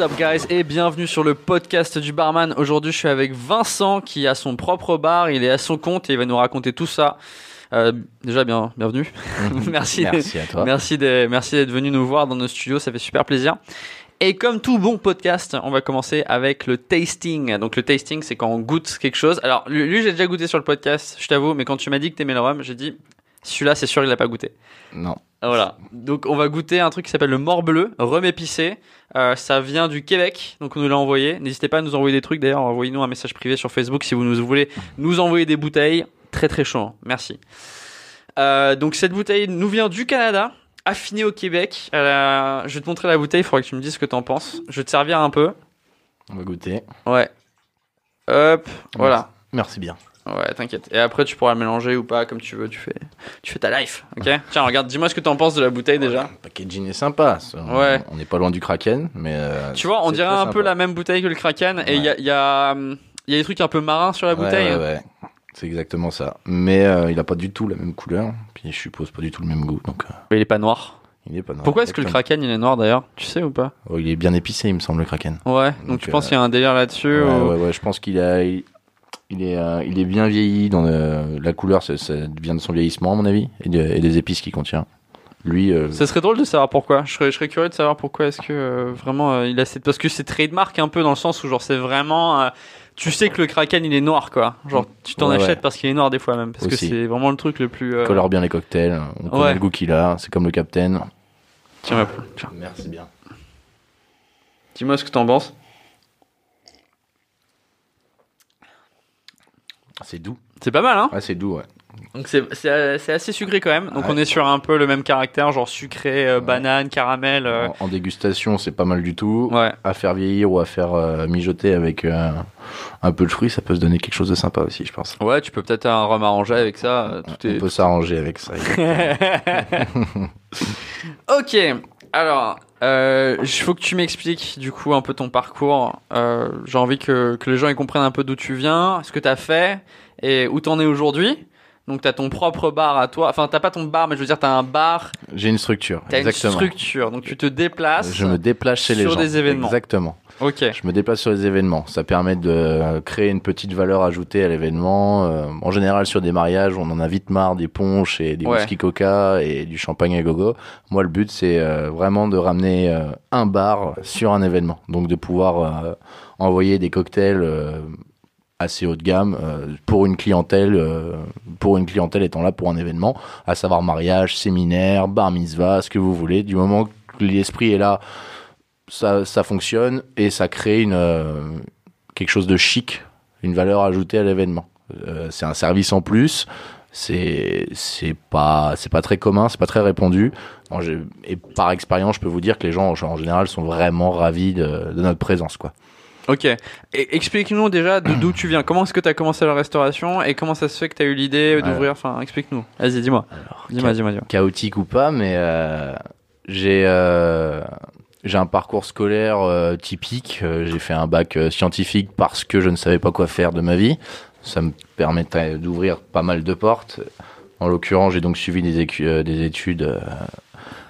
What's up guys et bienvenue sur le podcast du barman. Aujourd'hui je suis avec Vincent qui a son propre bar, il est à son compte et il va nous raconter tout ça. Euh, déjà bien, bienvenue. merci, Merci à toi. merci d'être venu nous voir dans nos studios, ça fait super plaisir. Et comme tout bon podcast, on va commencer avec le tasting. Donc le tasting, c'est quand on goûte quelque chose. Alors lui, lui, j'ai déjà goûté sur le podcast, je t'avoue, mais quand tu m'as dit que t'aimais le rhum, j'ai dit celui-là, c'est sûr, il l'a pas goûté. Non. Voilà. Donc on va goûter un truc qui s'appelle le morbleu, rhum épicé. Euh, ça vient du Québec, donc on nous l'a envoyé. N'hésitez pas à nous envoyer des trucs. D'ailleurs, envoyez-nous un message privé sur Facebook si vous nous voulez nous envoyer des bouteilles. Très très chaud. hein. Merci. Euh, donc cette bouteille nous vient du Canada, affinée au Québec. Euh, je vais te montrer la bouteille. Il faudra que tu me dises ce que t'en penses. Je vais te servir un peu. On va goûter. Ouais. Hop. Voilà. Merci bien. Ouais, t'inquiète. Et après, tu pourras mélanger ou pas, comme tu veux. Tu fais, tu fais ta life, ok? Tiens, regarde, dis-moi ce que t'en penses de la bouteille déjà. Le packaging est sympa. ça. Ouais. On n'est pas loin du Kraken, mais. euh, Tu vois, on dirait un sympa. peu la même bouteille que le Kraken. Et il y a, il y, a, y a des trucs un peu marins sur la Ouais, bouteille. ouais, ouais. C'est exactement ça. Mais euh, il a pas du tout la même couleur. Puis je suppose pas du tout le même goût. Donc euh, Mais il est pas noir. il est pas noir. Pourquoi est-ce que le. Kraken il est noir d'ailleurs? Tu sais ou pas? Oh, Il est bien épicé, il me semble, le Kraken. Ouais. Donc, Donc, tu penses qu'il y a un délire là-dessus Ouais, ou- ouais, ouais, je pense qu'il a. Il, il est, euh, il est bien vieilli dans le- la couleur, ça, ça vient de son vieillissement à mon avis, et, de- et des épices qu'il contient. Lui, euh, Ça serait drôle de savoir pourquoi. Je serais, je serais curieux de savoir pourquoi est-ce que euh, vraiment euh, il a cette. Parce que c'est trademark un peu dans le sens où genre c'est vraiment. euh, tu sais que le Kraken il est noir quoi. Genre tu t'en Ouais, achètes ouais. parce qu'il est noir des fois même. Parce Aussi. que c'est vraiment le truc le plus. euh, colore bien les cocktails, on connaît Ouais. le goût qu'il a, c'est comme le Captain. Tiens, ma poule, tiens. Merci bien. Dis-moi ce que t'en penses. C'est doux. C'est pas mal hein Ouais, c'est doux, ouais. Donc c'est assez sucré quand même. Donc Ouais. on est sur un peu le même caractère, genre sucré, euh, banane, caramel. euh, En, en dégustation, c'est pas mal du tout. Ouais. À faire vieillir ou à faire euh, mijoter avec un peu de fruits, ça peut se donner quelque chose de sympa aussi, je pense. Ouais, tu peux peut-être un rhum arrangé avec ça. Tout On est. peut s'arranger avec ça. ok. Alors, euh, il faut que tu m'expliques du coup un peu ton parcours. Euh, J'ai envie que, que les gens ils comprennent un peu d'où tu viens, ce que t'as fait et où t'en es aujourd'hui. Donc t'as ton propre bar à toi. Enfin, t'as pas ton bar, mais je veux dire t'as un bar. J'ai une structure. T'as une structure. Donc tu te déplaces. Je me déplace chez les sur gens. des événements. Exactement. Ok. Je me déplace sur les événements. Ça permet de créer une petite valeur ajoutée à l'événement. Euh, en général, sur des mariages, on en a vite marre des punch et des Ouais. whisky coca et du champagne à gogo. Moi, le but, c'est euh, vraiment de ramener euh, un bar sur un événement. Donc, de pouvoir envoyer des cocktails assez haut de gamme euh, pour une clientèle, euh, pour une clientèle étant là pour un événement, à savoir mariage, séminaire, bar mitzvah, ce que vous voulez. Du moment que l'esprit est là, ça, ça fonctionne et ça crée une, euh, quelque chose de chic, une valeur ajoutée à l'événement. Euh, c'est un service en plus. C'est c'est pas c'est pas très commun, c'est pas très répandu. Et par expérience, je peux vous dire que les gens en général sont vraiment ravis de, de notre présence, quoi. Ok. Explique-nous déjà de- d'où tu viens. Comment est-ce que t'as commencé la restauration et comment ça se fait que t'as eu l'idée d'ouvrir? Enfin, explique-nous. Vas-y, dis-moi. Dis-moi, dis-moi, dis-moi. chaotique ou pas, mais euh, j'ai euh, j'ai un parcours scolaire euh, typique. Euh, j'ai fait un bac euh, scientifique parce que je ne savais pas quoi faire de ma vie. Ça me permettait d'ouvrir pas mal de portes. En l'occurrence, j'ai donc suivi des, euh, des études,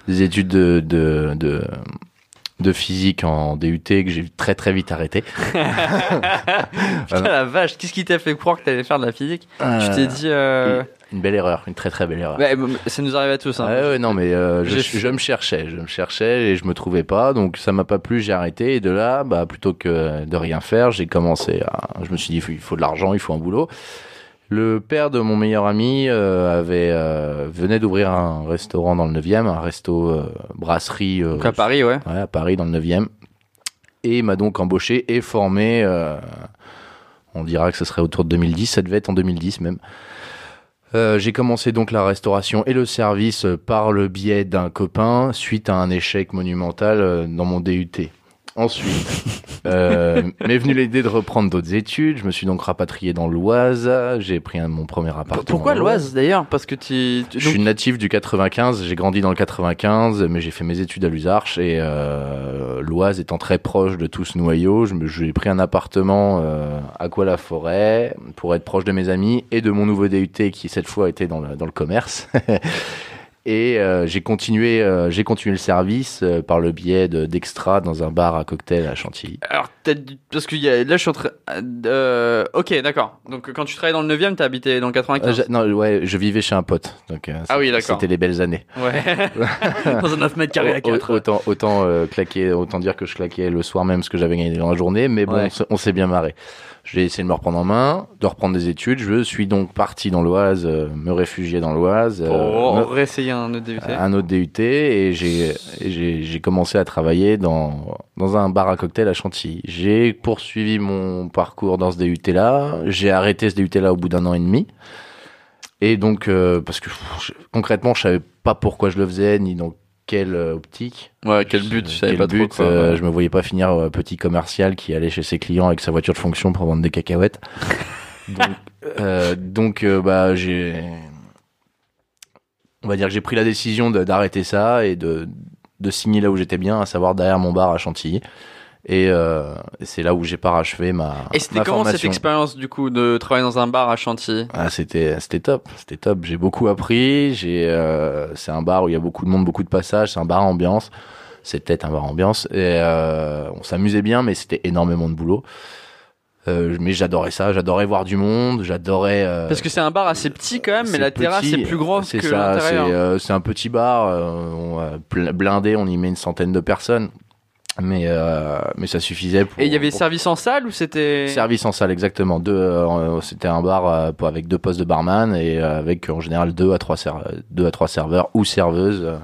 des études de, de, de, de physique en DUT que j'ai très très vite arrêté. Putain, la vache, qu'est-ce qui t'a fait croire que t'allais faire de la physique? Je t'ai dit. Euh... Une belle erreur, une très très belle erreur. ouais, ça nous arrive à tous. Hein. Ouais, ouais, non, mais euh, je, je me cherchais, je me cherchais et je me trouvais pas, donc ça m'a pas plu, j'ai arrêté. Et de là, bah, plutôt que de rien faire, j'ai commencé à. Je me suis dit, il faut de l'argent, il faut un boulot. Le père de mon meilleur ami euh, avait euh, venait d'ouvrir un restaurant dans le 9e, un resto euh, brasserie Donc à Paris, ouais. ouais, à Paris dans le 9e. Et il m'a donc embauché et formé. euh, on dira que ce serait autour de 2010, ça devait être en 2010 même. Euh, j'ai commencé donc la restauration et le service par le biais d'un copain suite à un échec monumental dans mon DUT. Ensuite, euh, m'est venue l'idée de reprendre d'autres études. Je me suis donc rapatrié dans l'Oise. J'ai pris un- mon premier appartement. Pourquoi l'Oise d'ailleurs? Parce que tu. tu- je suis natif du 95, j'ai grandi dans le 95, mais j'ai fait mes études à l'Usarche et euh, l'Oise étant très proche de tout ce noyau, je me- j'ai pris un appartement euh, à Quoi-la-Forêt pour être proche de mes amis et de mon nouveau DUT qui cette fois était dans le, dans le commerce. Et euh, j'ai continué, euh, j'ai continué le service euh, par le biais de- d'extra dans un bar à cocktail à Chantilly. Alors, t'as dû- parce que y a- là, je suis en train. euh, ok, d'accord. Donc, quand tu travaillais dans le 9 t'as habité dans le Euh, 95 j'a- non, ouais, je vivais chez un pote. Donc, euh, Ah oui, c'était- d'accord. C'était les belles années. Ouais. dans un 9 mètres carrés à Au- 4. Autant, autant euh, claquer, autant dire que je claquais le soir même ce que j'avais gagné dans la journée, mais bon, Ouais. on s'est bien marré. J'ai essayé de me reprendre en main, de reprendre des études. Je suis donc parti dans l'Oise, euh, me réfugier dans l'Oise, euh, Pour me- réessayer un autre DUT. un autre DUT, et j'ai commencé à travailler dans dans un bar à cocktail à Chantilly. J'ai poursuivi mon parcours dans ce DUT là. J'ai arrêté ce DUT là au bout d'un an et demi. Et donc, euh, parce que pff, concrètement, je savais pas pourquoi je le faisais, ni dans quelle euh, optique. Ouais, quel but, je savais Quel pas but, trop quoi. euh, ouais. Je me voyais pas finir euh, petit commercial qui allait chez ses clients avec sa voiture de fonction pour vendre des cacahuètes. donc, euh, donc bah, j'ai, on va dire que j'ai pris la décision d'arrêter ça et de, de signer là où j'étais bien, à savoir derrière mon bar à Chantilly. Et euh, c'est là où j'ai parachevé ma, Et c'était comment cette expérience du coup de travailler dans un bar à Chantilly? Ah, c'était c'était top, c'était top. J'ai beaucoup appris. J'ai euh, c'est un bar où il y a beaucoup de monde, beaucoup de passages. C'est un bar ambiance. C'est peut-être un bar ambiance. Et euh, on s'amusait bien, mais c'était énormément de boulot. Euh, mais j'adorais ça. J'adorais voir du monde. J'adorais. euh, Parce que c'est un bar assez petit quand même, mais la terrasse est plus grosse que C'est l'intérieur. euh, c'est un petit bar. on, blindé. On y met une centaine de personnes. Mais euh, mais ça suffisait. Pour, Et il y avait pour- service en salle ou c'était Service en salle, exactement. Deux, euh, c'était un bar euh, pour- avec deux postes de barman et euh, avec en général deux à trois, ser- deux à trois serveurs ou serveuses euh,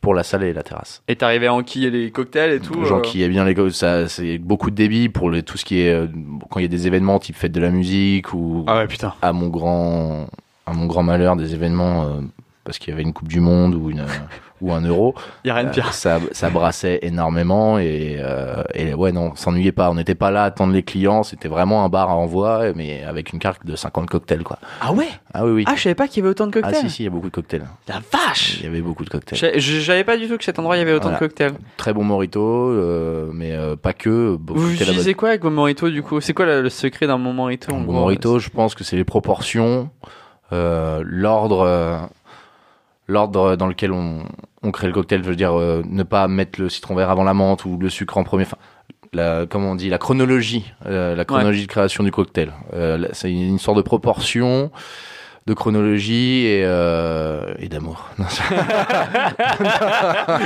pour la salle et la terrasse. Et t'arrivais à enquiller les cocktails et tout euh, qui aiment bien les ça, c'est beaucoup de débit pour les, tout ce qui est euh, quand il y a des événements type fête de la musique ou Ah ouais, putain. à mon grand à mon grand malheur des événements euh, parce qu'il y avait une coupe du monde ou une ou un euro. Y a rien de Euh, pire. ça, ça brassait énormément et, euh, et ouais non, on s'ennuyait pas. On n'était pas là à attendre les clients. C'était vraiment un bar à envoi, mais avec une carte de 50 cocktails quoi. Ah ouais? Ah oui oui. Ah, je savais pas qu'il y avait autant de Ah cocktails. si si, il y a beaucoup de cocktails. La vache Il y avait beaucoup de cocktails. J'avais pas du tout que cet endroit il y avait autant Voilà. de cocktails. Très bon morito, euh, mais euh, pas que. Vous utilisez quoi avec vos moritos du coup? C'est quoi le, le secret d'un bon morito en bonne- Bon morito, je pense que c'est les proportions, euh, l'ordre, euh, l'ordre dans lequel on, on crée le cocktail. Je veux dire, euh, ne pas mettre le citron vert avant la menthe ou le sucre en premier. Enfin, la, comment on dit, la chronologie, euh, la chronologie de création du cocktail. Euh, c'est une sorte de proportion, de chronologie et, euh, et d'amour. Et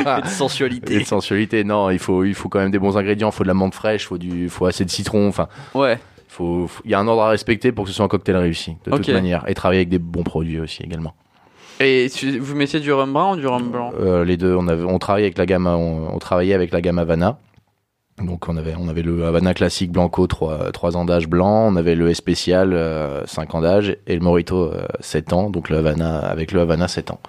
de et sensualité. de sensualité. Non, il faut, il faut quand même des bons ingrédients. Il faut de la menthe fraîche, il faut du, faut assez de citron. Enfin, Ouais. il y a un ordre à respecter pour que ce soit un cocktail réussi, de toute manière. Et travailler avec des bons produits aussi également. Et tu- vous mettiez du rhum brun ou du rhum blanc? Euh, les deux, on avait, on travaillait avec la gamme, on, on travaillait avec la gamme Havana. Donc on avait, on avait le Havana classique Blanco, 3, trois ans d'âge blanc. On avait le spécial, euh, 5 ans d'âge. Et le Morito, euh, 7 ans. Donc le Havana, avec le Havana, 7 ans.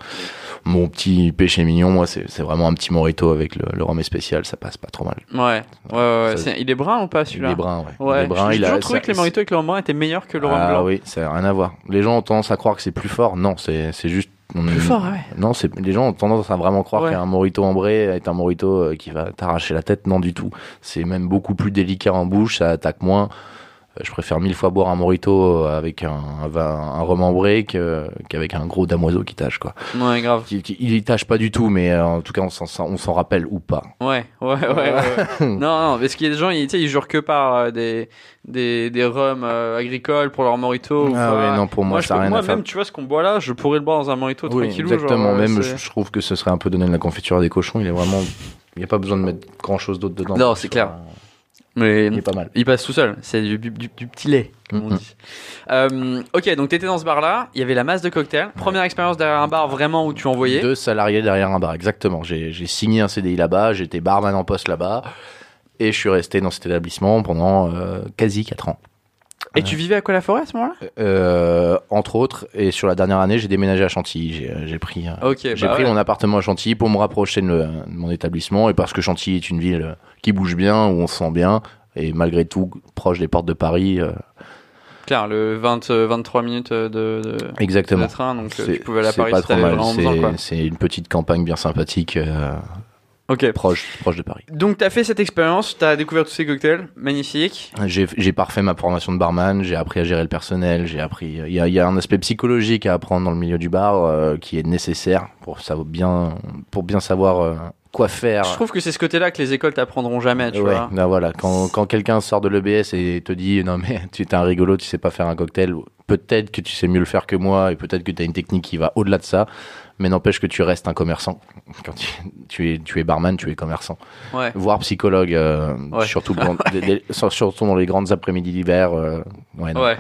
Mon petit péché mignon, moi, c'est vraiment un petit Morito avec le, le rhum spécial. Ça passe pas trop mal. Ouais. Ouais, ouais. ouais. Ça- Il est brun ou pas Il celui-là est brun, ouais. Ouais. Il est brun, J'ai il a- toujours trouvé que les moritos avec le rhum brun étaient meilleurs que le rhum Ah oui, ça n'a rien à voir. Les gens ont tendance à croire que c'est plus fort. Non, c'est juste. on- Plus fort, ouais. Non, c'est les gens ont tendance à vraiment croire Ouais. qu'un morito ambré est un morito euh, qui va t'arracher la tête. Non, du tout. C'est même beaucoup plus délicat en bouche, ça attaque moins. Euh, Je préfère mille fois boire un morito euh, avec un, un, un rhum ambré que- qu'avec un gros damoiseau qui tâche quoi. Ouais, grave. Qui- qui- il tâche pas du tout, mais euh, en tout cas on s'en- rappelle ou pas. Ouais, ouais, ouais. ouais, ouais. non, non, parce qu'il y a des gens, ils, ils jurent que par euh, des, des, des rhums euh, agricoles pour leur morito. Ah ouais, non, pour moi, je ça rien moi à faire. même, tu vois, ce qu'on boit là, je pourrais le boire dans un morito Oui, tranquillou. exactement. genre, euh, Même, je, je trouve que ce serait un peu donner de la confiture à des cochons. Il est vraiment. Il n'y a pas besoin de mettre grand chose d'autre dedans. Non, c'est clair. Mais Il est pas mal. il passe tout seul. C'est du, du, du petit lait, comme on dit. Euh, ok, donc t'étais dans ce bar-là. Il y avait la masse de cocktails. Première expérience derrière un bar vraiment où tu envoyais. Deux salariés derrière un bar, exactement. J'ai signé un CDI là-bas, j'étais barman en poste là-bas, et je suis resté dans cet établissement pendant euh, quasi quatre ans. Et tu vivais à quoi la forêt à ce moment-là? Euh, entre autres, et sur la dernière année, j'ai déménagé à Chantilly. J'ai euh, pris, euh, j'ai bah pris ouais. mon appartement à Chantilly pour me rapprocher de, le- de mon établissement, et parce que Chantilly est une ville qui bouge bien, où on se sent bien, et malgré tout proche des portes de Paris. euh, Claire, le 20, euh, 23 minutes de, de, exactement. de train, donc tu pouvais aller à c'est Paris pas si. C'est- C'est une petite campagne bien sympathique. euh, Ok. proche, proche de Paris. Donc t'as fait cette expérience, t'as découvert tous ces cocktails, magnifique. J'ai j'ai parfait ma formation de barman, j'ai appris à gérer le personnel, j'ai appris. Il y a, y a un aspect psychologique à apprendre dans le milieu du bar euh, qui est nécessaire pour savoir bien, pour bien savoir euh, quoi faire. Je trouve que c'est ce côté-là que les écoles t'apprendront jamais, tu Ouais, vois. ben voilà, quand, quand quelqu'un sort de l'EBS et te dit non mais tu es un rigolo, tu sais pas faire un cocktail, peut-être que tu sais mieux le faire que moi et peut-être que tu as une technique qui va au-delà de ça, mais n'empêche que tu restes un commerçant. Quand tu, tu es, tu es barman, tu es commerçant. Ouais. Voire psychologue, euh, Ouais. surtout, le grand- des- des- surtout dans les grandes après-midi d'hiver. euh, ouais. Ouais.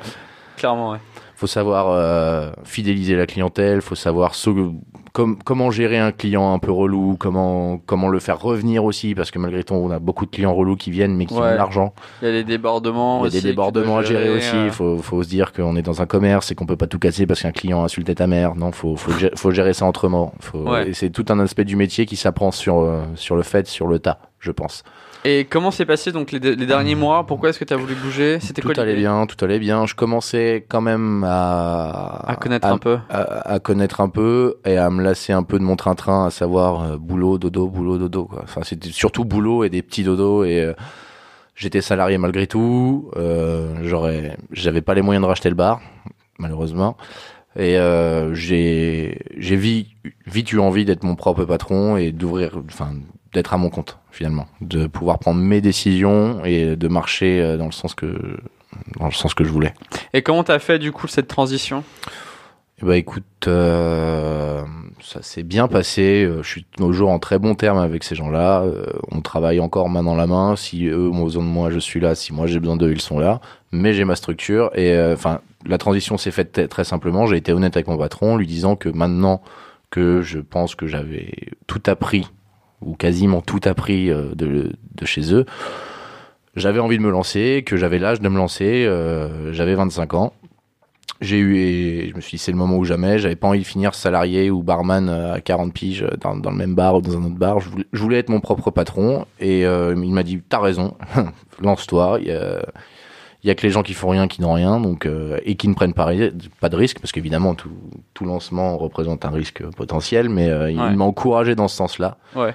Clairement, ouais. Faut savoir euh, fidéliser la clientèle, faut savoir so- com- comment gérer un client un peu relou, comment comment le faire revenir aussi, parce que malgré tout, on a beaucoup de clients relous qui viennent mais qui Ouais. ont de l'argent. Il y a des débordements Il y a aussi des débordements à gérer aussi. euh. Il faut, faut se dire qu'on est dans un commerce et qu'on peut pas tout casser parce qu'un client a insulté ta mère. Non, faut, faut, gé- faut gérer ça autrement. Faut, Ouais. Et c'est tout un aspect du métier qui s'apprend sur, euh, sur le fait, sur le tas, je pense. Et comment s'est passé donc les, les derniers mois? Pourquoi est-ce que tu as voulu bouger? C'était Tout quoi allait bien, tout allait bien. Je commençais quand même à, À connaître un peu. à, à connaître un peu et à me lasser un peu de mon train-train, à savoir euh, boulot, dodo, boulot, dodo. Quoi. Enfin, c'était surtout boulot et des petits dodos. Et euh, j'étais salarié malgré tout. Euh, j'aurais, j'avais pas les moyens de racheter le bar, malheureusement. Et j'ai, j'ai vite, vite eu envie d'être mon propre patron et d'ouvrir, enfin, d'être à mon compte finalement, de pouvoir prendre mes décisions et de marcher euh, dans le sens que, dans le sens que je voulais. Et comment t'as fait du coup cette transition? Eh ben écoute, euh, ça s'est bien passé. Euh, Je suis toujours en très bon terme avec ces gens-là. On travaille encore main dans la main. Si eux ont besoin de moi, je suis là. Si moi j'ai besoin d'eux, ils sont là. Mais j'ai ma structure et euh, enfin la transition s'est faite très simplement. J'ai été honnête avec mon patron, lui disant que maintenant que je pense que j'avais tout appris ou quasiment tout appris euh, de, de chez eux, j'avais envie de me lancer, que j'avais l'âge de me lancer. euh, j'avais 25 ans. J'ai eu et je me suis dit c'est le moment ou jamais. J'avais pas envie de finir salarié ou barman euh, à 40 piges dans, dans le même bar ou dans un autre bar. Je voulais, être mon propre patron et il m'a dit t'as raison, lance-toi. Il y a que les gens qui font rien qui n'ont rien donc euh, et qui ne prennent pas, de risque parce qu'évidemment tout, tout lancement représente un risque potentiel mais euh, il Ouais. m'a encouragé dans ce sens-là. Ouais.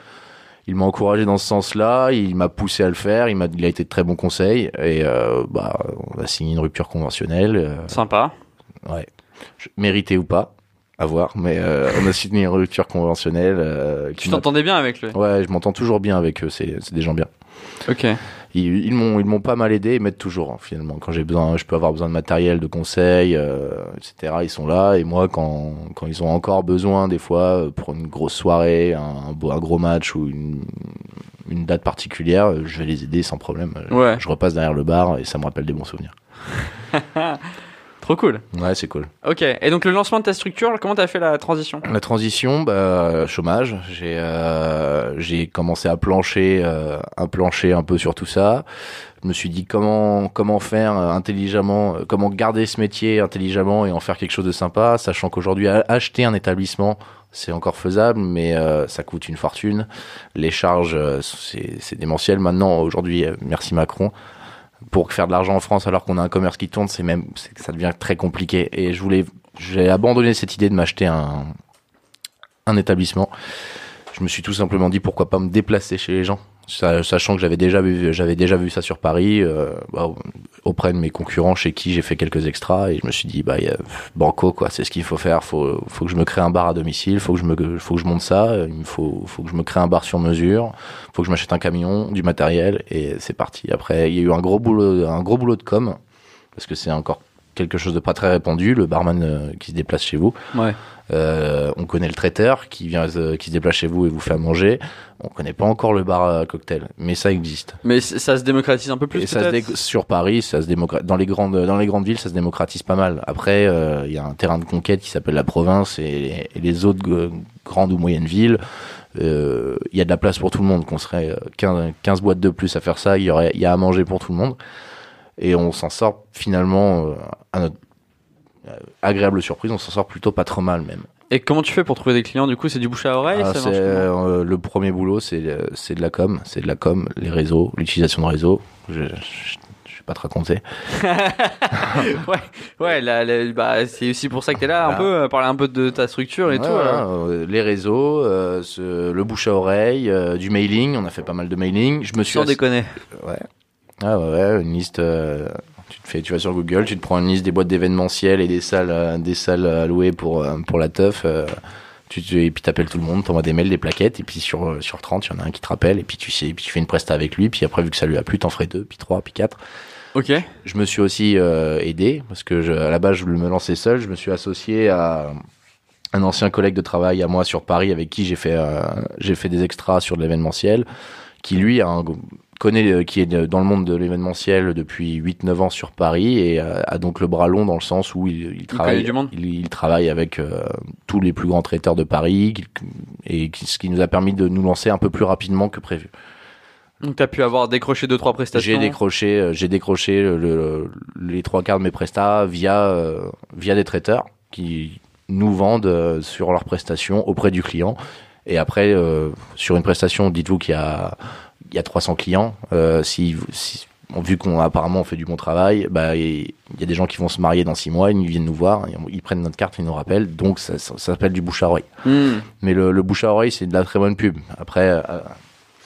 Il m'a encouragé dans ce sens-là, il m'a poussé à le faire, il m'a il a été de très bons conseils et euh, bah on a signé une rupture conventionnelle. euh, Sympa. Ouais. Je- Mérité ou pas, à voir, mais euh, on a signé une rupture conventionnelle. euh, Tu t'entendais bien avec lui? Ouais, je m'entends toujours bien avec eux, c'est c'est des gens bien. Ok. Ils, ils m'ont ils m'ont pas mal aidé, ils m'aident toujours hein, finalement. Quand j'ai besoin, je peux avoir besoin de matériel, de conseils, euh, etc. Ils sont là et moi quand quand ils ont encore besoin des fois euh, pour une grosse soirée, un, un beau- un gros match ou une une date particulière, euh, je vais les aider sans problème. Ouais. Je repasse derrière le bar et ça me rappelle des bons souvenirs. Trop cool. Ouais, c'est cool. Ok. Et donc le lancement de ta structure, comment t'as fait la transition? La transition, bah, chômage. J'ai euh, j'ai commencé à plancher, euh, à plancher un peu sur tout ça. Je me suis dit comment comment faire euh, intelligemment, euh, comment garder ce métier intelligemment et en faire quelque chose de sympa, sachant qu'aujourd'hui acheter un établissement c'est encore faisable, mais euh, ça coûte une fortune. Les charges, euh, c'est c'est démentiel. Maintenant, aujourd'hui, euh, merci Macron. Pour faire de l'argent en France alors qu'on a un commerce qui tourne, c'est même, c'est- ça devient très compliqué. Et je voulais, j'ai abandonné cette idée de m'acheter un, un établissement. Je me suis tout simplement dit pourquoi pas me déplacer chez les gens, sachant que j'avais déjà vu, j'avais déjà vu ça sur Paris euh, bah, auprès de mes concurrents chez qui j'ai fait quelques extras et je me suis dit bah a- banco quoi, c'est ce qu'il faut faire. Faut, faut que je me crée un bar à domicile, faut que je me, faut que je monte ça. Il faut, faut que je me crée un bar sur mesure, faut que je m'achète un camion, du matériel et c'est parti. Après il y a eu un gros boulot, un gros boulot de com parce que c'est encore quelque chose de pas très répandu, le barman euh, qui se déplace chez vous. Ouais. Euh, on connaît le traiteur qui vient, euh, qui se déplace chez vous et vous fait à manger. On connaît pas encore le bar à cocktail, mais ça existe. Mais ça se démocratise un peu plus et ça se sur Paris, ça se démocratise. Dans les grandes, dans les grandes villes, ça se démocratise pas mal. Après, euh, il y a un terrain de conquête qui s'appelle la province et, et les autres grandes ou moyennes villes. euh, Il y a de la place pour tout le monde. Qu'on serait euh, 15, 15 boîtes de plus à faire ça, il y aurait, il y a à manger pour tout le monde. Et on s'en sort finalement, euh, à notre agréable surprise, on s'en sort plutôt pas trop mal même. Et comment tu fais pour trouver des clients Du coup, c'est du bouche à oreille Ah, ça euh, le premier boulot, c'est euh, c'est de la com, c'est de la com, les réseaux, l'utilisation de réseaux. Je, je, je vais pas te raconter. ouais, ouais, la- la- bah, c'est aussi pour ça que t'es là, un Voilà. peu, euh, parler un peu de ta structure et Ouais, tout. voilà, euh, les réseaux, euh, ce- le bouche à oreille, du mailing. On a fait pas mal de mailing. Je me suis Sans ass- déconner. Ouais. Ah ouais, ouais, une liste. euh, tu te fais, tu vas sur Google, tu te prends une liste des boîtes d'événementiel et des salles, euh, des salles à louer pour euh, pour la teuf. euh, tu et puis t'appelles tout le monde, t'envoies des mails, des plaquettes, et puis sur sur 30, il y en a un qui te rappelle, et puis tu sais, puis tu fais une presta avec lui, puis après vu que ça lui a plu, t'en ferais deux, puis trois, puis quatre. Ok. Je me suis aussi aidé parce que je, à la base je voulais me lancer seul. Je me suis associé à un ancien collègue de travail à moi sur Paris avec qui j'ai fait euh, j'ai fait des extras sur de l'événementiel, qui lui a un- connaît euh, qui est dans le monde de l'événementiel depuis 8-9 ans sur Paris et euh, a donc le bras long dans le sens où il, il travaille connaît du monde. il, il travaille avec euh, tous les plus grands traiteurs de Paris et ce qui nous a permis de nous lancer un peu plus rapidement que prévu. Donc t'as pu avoir décroché deux trois prestations. J'ai décroché, j'ai décroché le- le- les trois quarts de mes prestats via euh, via des traiteurs qui nous vendent sur leurs prestations auprès du client. Et après, euh, sur une prestation, dites-vous qu'il y a il y a 300 clients. Euh, si, si- vu qu'on apparemment on fait du bon travail, bah il y a des gens qui vont se marier dans six mois, ils viennent nous voir, ils prennent notre carte, ils nous rappellent. Donc ça, ça, ça s'appelle du bouche à oreille. Hmm. Mais le, le bouche à oreille, c'est de la très bonne pub. Après, euh,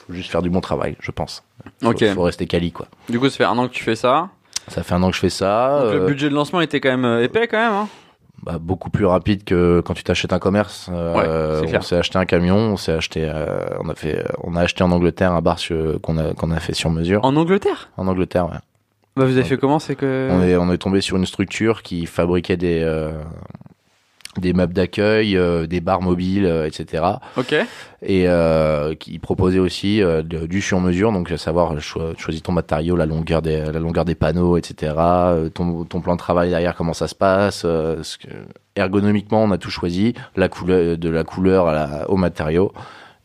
faut juste faire du bon travail, je pense. Faut, Ok. faut rester quali quoi. Du coup, ça fait un an que tu fais ça. Ça fait un an que je fais ça. Donc, le euh, budget de lancement était quand même euh, épais quand même. Hein. Bah, beaucoup plus rapide que quand tu t'achètes un commerce. Euh, Ouais, on s'est acheté un camion, on s'est acheté, euh, on a fait, on a acheté en Angleterre un bar qu'on a qu'on a fait sur mesure. En Angleterre? En Angleterre, ouais. Bah vous avez fait comment? C'est que. On est on est tombé sur une structure qui fabriquait des euh, des meubles d'accueil, euh, des bars mobiles, euh, etc. Ok. Et euh, qui proposait aussi de- du sur mesure, donc à savoir cho- choisis ton matériau, la longueur des la longueur des panneaux, etc. Ton, ton plan de travail derrière, comment ça se passe. ce que- ergonomiquement, on a tout choisi, la couleur de la couleur à la- au matériau,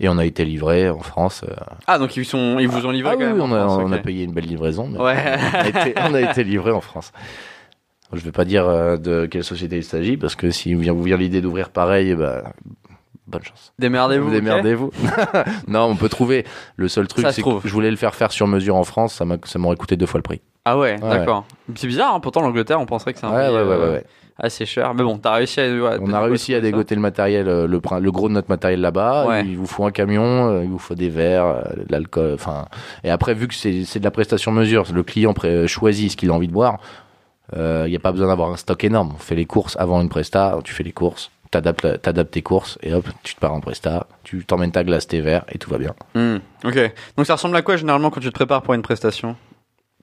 et on a été livré en France. Ah donc ils sont ils vous ont livré Ah quand oui, même. on a, en France, on a ok. payé une belle livraison. mais Ouais. on, a été, on a été livré en France. Je vais pas dire euh, de quelle société il s'agit parce que si vous vient vous vient l'idée d'ouvrir pareil, bah, bonne chance. Démerdez-vous. Démerdez-vous. non, on peut trouver. Le seul truc, c'est que je voulais le faire faire sur mesure en France, ça m'a- ça m'aurait coûté deux fois le prix. Ah ouais, d'accord. C'est bizarre, hein, pourtant l'Angleterre, on penserait que c'est un Ouais, pays ouais, ouais, euh, ouais, ouais. assez cher. Mais bon, t'as réussi à. On a réussi à dégoter le matériel, euh, le, le gros de notre matériel là-bas. Il vous faut un camion, il vous faut des verres, de l'alcool. Enfin, et après, vu que c'est de la prestation mesure, le client choisit ce qu'il a envie de boire. Il n'y a pas besoin d'avoir un stock énorme. On fait les courses avant une presta, tu fais les courses, t'adaptes t'adaptes tes courses et hop, tu te pars en presta, tu t'emmènes ta glace, tes verres et tout va bien. Hmm, Ok. Donc ça ressemble à quoi généralement quand tu te prépares pour une prestation?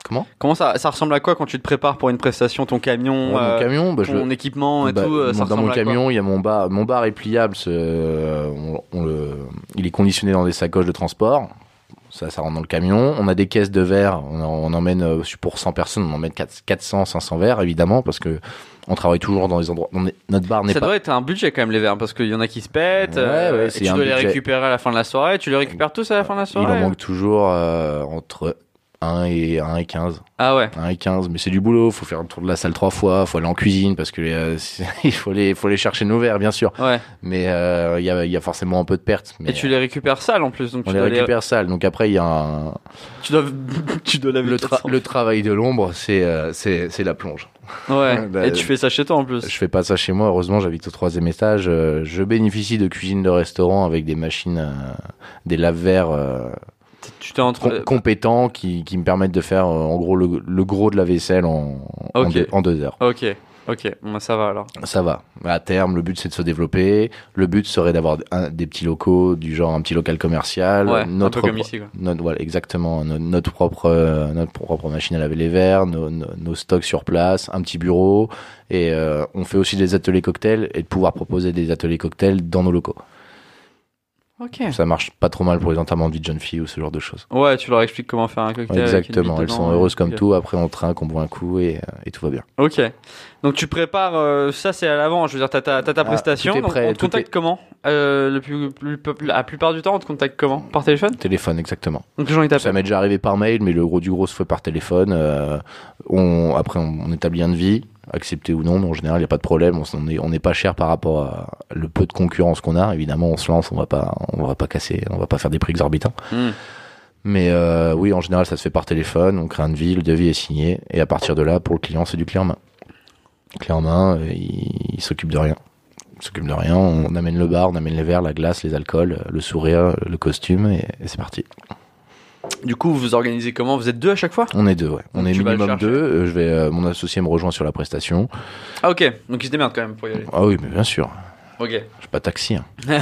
Comment? Comment ça, ça ressemble à quoi quand tu te prépares pour une prestation? Ton camion, Ouais, euh, Mon camion, bah, ton équipement et Bah, tout, euh, ça mon- dans mon camion, il y a mon bar. Mon bar est pliable. c'est, euh, on, on le, il est conditionné dans des sacoches de transport. Ça, ça rentre dans le camion. On a des caisses de verre. On, on emmène euh, pour 100 personnes. On emmène 400, 400, 500 verres évidemment parce que on travaille toujours dans les endroits. notre bar n'est Ça pas. doit être un budget quand même les verres parce qu'il y en a qui se pètent. Ouais, euh, ouais, et c'est tu dois les récupérer à la fin de la soirée. Tu les récupères tous à la fin de la Il soirée en manque toujours euh, entre 1 et 1 et 15. Ah ouais. 1 et 15, mais c'est du boulot. Faut faire le tour de la salle trois fois. Faut aller en cuisine parce que euh, il faut les, faut les chercher nos verres bien sûr. Ouais. Mais euh, il y, a, il y a forcément un peu de pertes. Mais Et tu les récupères sales en plus, donc on tu les dois, récupère sales. Donc après, il y a un, tu dois, tu dois laver le, 400. tra- le travail de l'ombre, c'est euh, c'est c'est la plonge. Ouais. Bah, et tu fais ça chez toi en plus. Je fais pas ça chez moi. Heureusement, j'habite au troisième étage. Euh, je bénéficie de cuisine de restaurant avec des machines, euh, des lave-verres euh, Tu t'es entre. com- compétents qui, qui me permettent de faire euh, en gros le, le gros de la vaisselle en, en, deux, en deux heures. Ok. Ok. Bon, ça va alors. Ça va. À terme, le but c'est de se développer. Le but serait d'avoir des petits locaux, du genre un petit local commercial. Ouais. notre un peu comme ici quoi. notre, voilà, exactement. Notre, notre propre, euh, notre propre machine à laver les verres, nos, nos, nos stocks sur place, un petit bureau. Et euh, on fait aussi des ateliers cocktails et de pouvoir proposer des ateliers cocktails dans nos locaux. Ça marche pas trop mal pour les enterrements de vie de jeune fille ou ce genre de choses. Ouais, tu leur expliques comment faire un cocktail. avec une exactement. Elles sont heureuses comme tout. Après, on trinque, on boit un coup et, euh, et tout va bien. Ok. Donc tu prépares, euh, ça c'est à l'avant, je veux dire, t'as ta, t'as ta Ah, prestation. tout est donc on te contacte est- comment? Euh, le plus, plus, plus- La plupart du temps, on te contacte comment? Par téléphone? Téléphone, exactement. Donc les gens ils Ça t'appellent. m'est déjà arrivé par mail, mais le gros du gros se fait par téléphone. Euh, on, après, on, on établit un devis, accepté ou non, mais en général, il n'y a pas de problème. On n'est on pas cher par rapport à le peu de concurrence qu'on a. Évidemment, on se lance, on va pas, on va pas casser, on va pas faire des prix exorbitants. Hmm. Mais euh, oui, en général, ça se fait par téléphone. On crée un devis, le devis est signé. Et à partir de là, pour le client, c'est du clé en main. Clé en main, euh, il, il s'occupe de rien. Il s'occupe de rien. On amène le bar, on amène les verres, la glace, les alcools, le sourire, le costume, et, et c'est parti. Du coup, vous vous organisez comment? Vous êtes deux à chaque fois? On est deux, ouais. On Donc est minimum deux. Euh, Je vais, euh, mon associé me rejoint sur la prestation. Ah ok, donc il se démerde quand même pour y aller. Ah oui, mais bien sûr. Ok. Je suis pas taxi. Hein.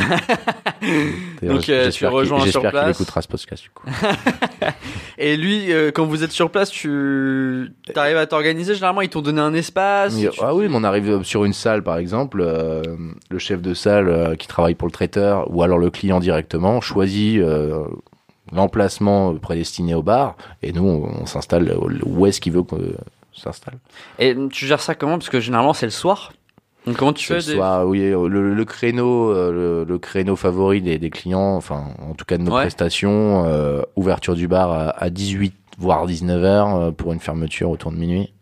Donc, euh, tu rejoins sur J'espère qu'il place. écoutera ce podcast du coup. Et lui, euh, quand vous êtes sur place, tu arrives à t'organiser? Généralement, ils t'ont donné un espace. Tu- Ah oui, mais on arrive sur une salle par exemple, euh, le chef de salle qui travaille pour le traiteur ou alors le client directement choisit l'emplacement prédestiné au bar et nous on, on s'installe où est-ce qu'il veut qu'on s'installe. Et tu gères ça comment? Parce que généralement, c'est le soir. Donc comment tu fais le des- soir, oui, le, le créneau, euh, le, le créneau favori des, des clients, enfin en tout cas de nos Ouais. prestations, euh, ouverture du bar à, à 18 voire 19 heures euh, pour une fermeture autour de minuit.